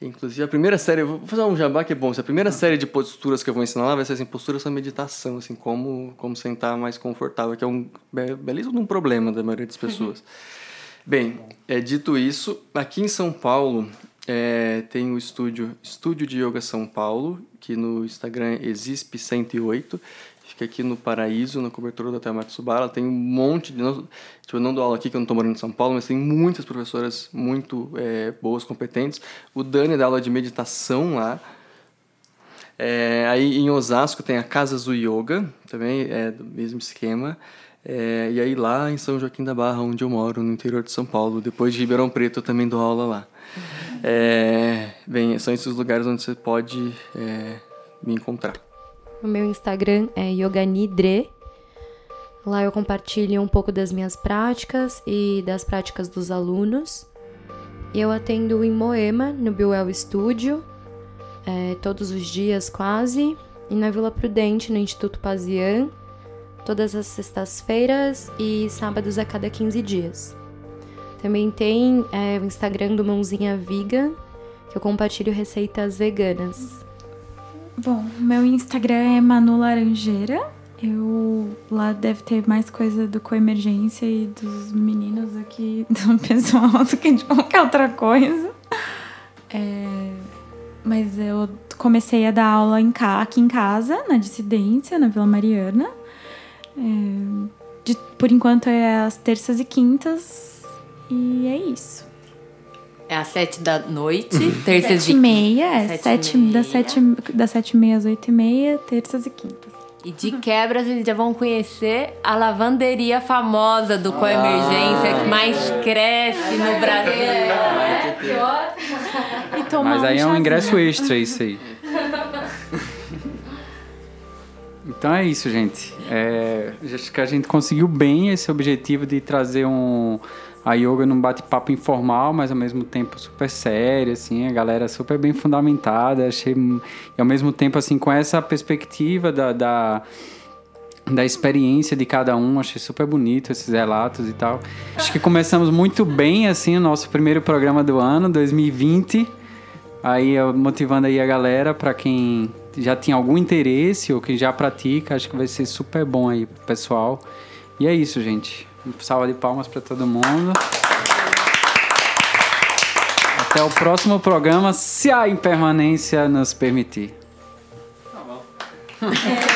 Inclusive, a primeira série, vou fazer um jabá que é bom. A primeira série de posturas que eu vou ensinar lá vai ser assim, posturas para meditação, assim, como, como sentar mais confortável, que é um belíssimo um problema da maioria das pessoas. Bem, é, dito isso, aqui em São Paulo é, tem o estúdio Estúdio de Yoga São Paulo, que no Instagram é Exisp108, fica aqui no Paraíso, na cobertura do Hotel Matsubara. Tem um monte de. Tipo, eu não dou aula aqui, que eu não estou morando em São Paulo, mas tem muitas professoras muito é, boas, competentes. O Dani dá aula de meditação lá. É, aí em Osasco tem a Casa do Yoga, também é do mesmo esquema. É, e aí lá em São Joaquim da Barra, onde eu moro, no interior de São Paulo, depois de Ribeirão Preto, eu também dou aula lá. É, bem, são esses lugares onde você pode é, me encontrar. O meu Instagram é yoganidre. Lá eu compartilho um pouco das minhas práticas e das práticas dos alunos. Eu atendo em Moema, no Biwell Studio, é, todos os dias quase, e na Vila Prudente, no Instituto Pazian, todas as sextas-feiras e sábados a cada 15 dias. Também tem é, o Instagram do Mãozinha Vegan, que eu compartilho receitas veganas. Bom, meu Instagram é Manu Laranjeira. Eu lá deve ter mais coisa do Coemergência e dos meninos aqui, [laughs] do pessoal, do que de qualquer outra coisa. É, mas eu comecei a dar aula em, aqui em casa, na dissidência, na Vila Mariana. É, de, por enquanto é às terças e quintas. E é isso. É às sete da noite, terças sete e meia, é. Sete, sete meia. Das, sete, das sete e meia às oito e meia, terças e quintas. E de quebra, vocês já vão conhecer a lavanderia famosa do Coemergência, ah, que mais cresce no Brasil. É, Mas aí é um ingresso extra isso aí. Então é isso, gente. É, acho que a gente conseguiu bem esse objetivo de trazer um a yoga num bate-papo informal, mas ao mesmo tempo super sério, assim, a galera super bem fundamentada, achei, e ao mesmo tempo, assim, com essa perspectiva da, da, da experiência de cada um, achei super bonito esses relatos e tal. Acho que começamos muito bem, assim, o nosso primeiro programa do ano, 2020, aí motivando aí a galera para quem já tinha algum interesse ou que já pratica, acho que vai ser super bom aí pro pessoal. E é isso, gente. Salva de palmas para todo mundo. Até o próximo programa, se a impermanência nos permitir. Tá bom. [laughs]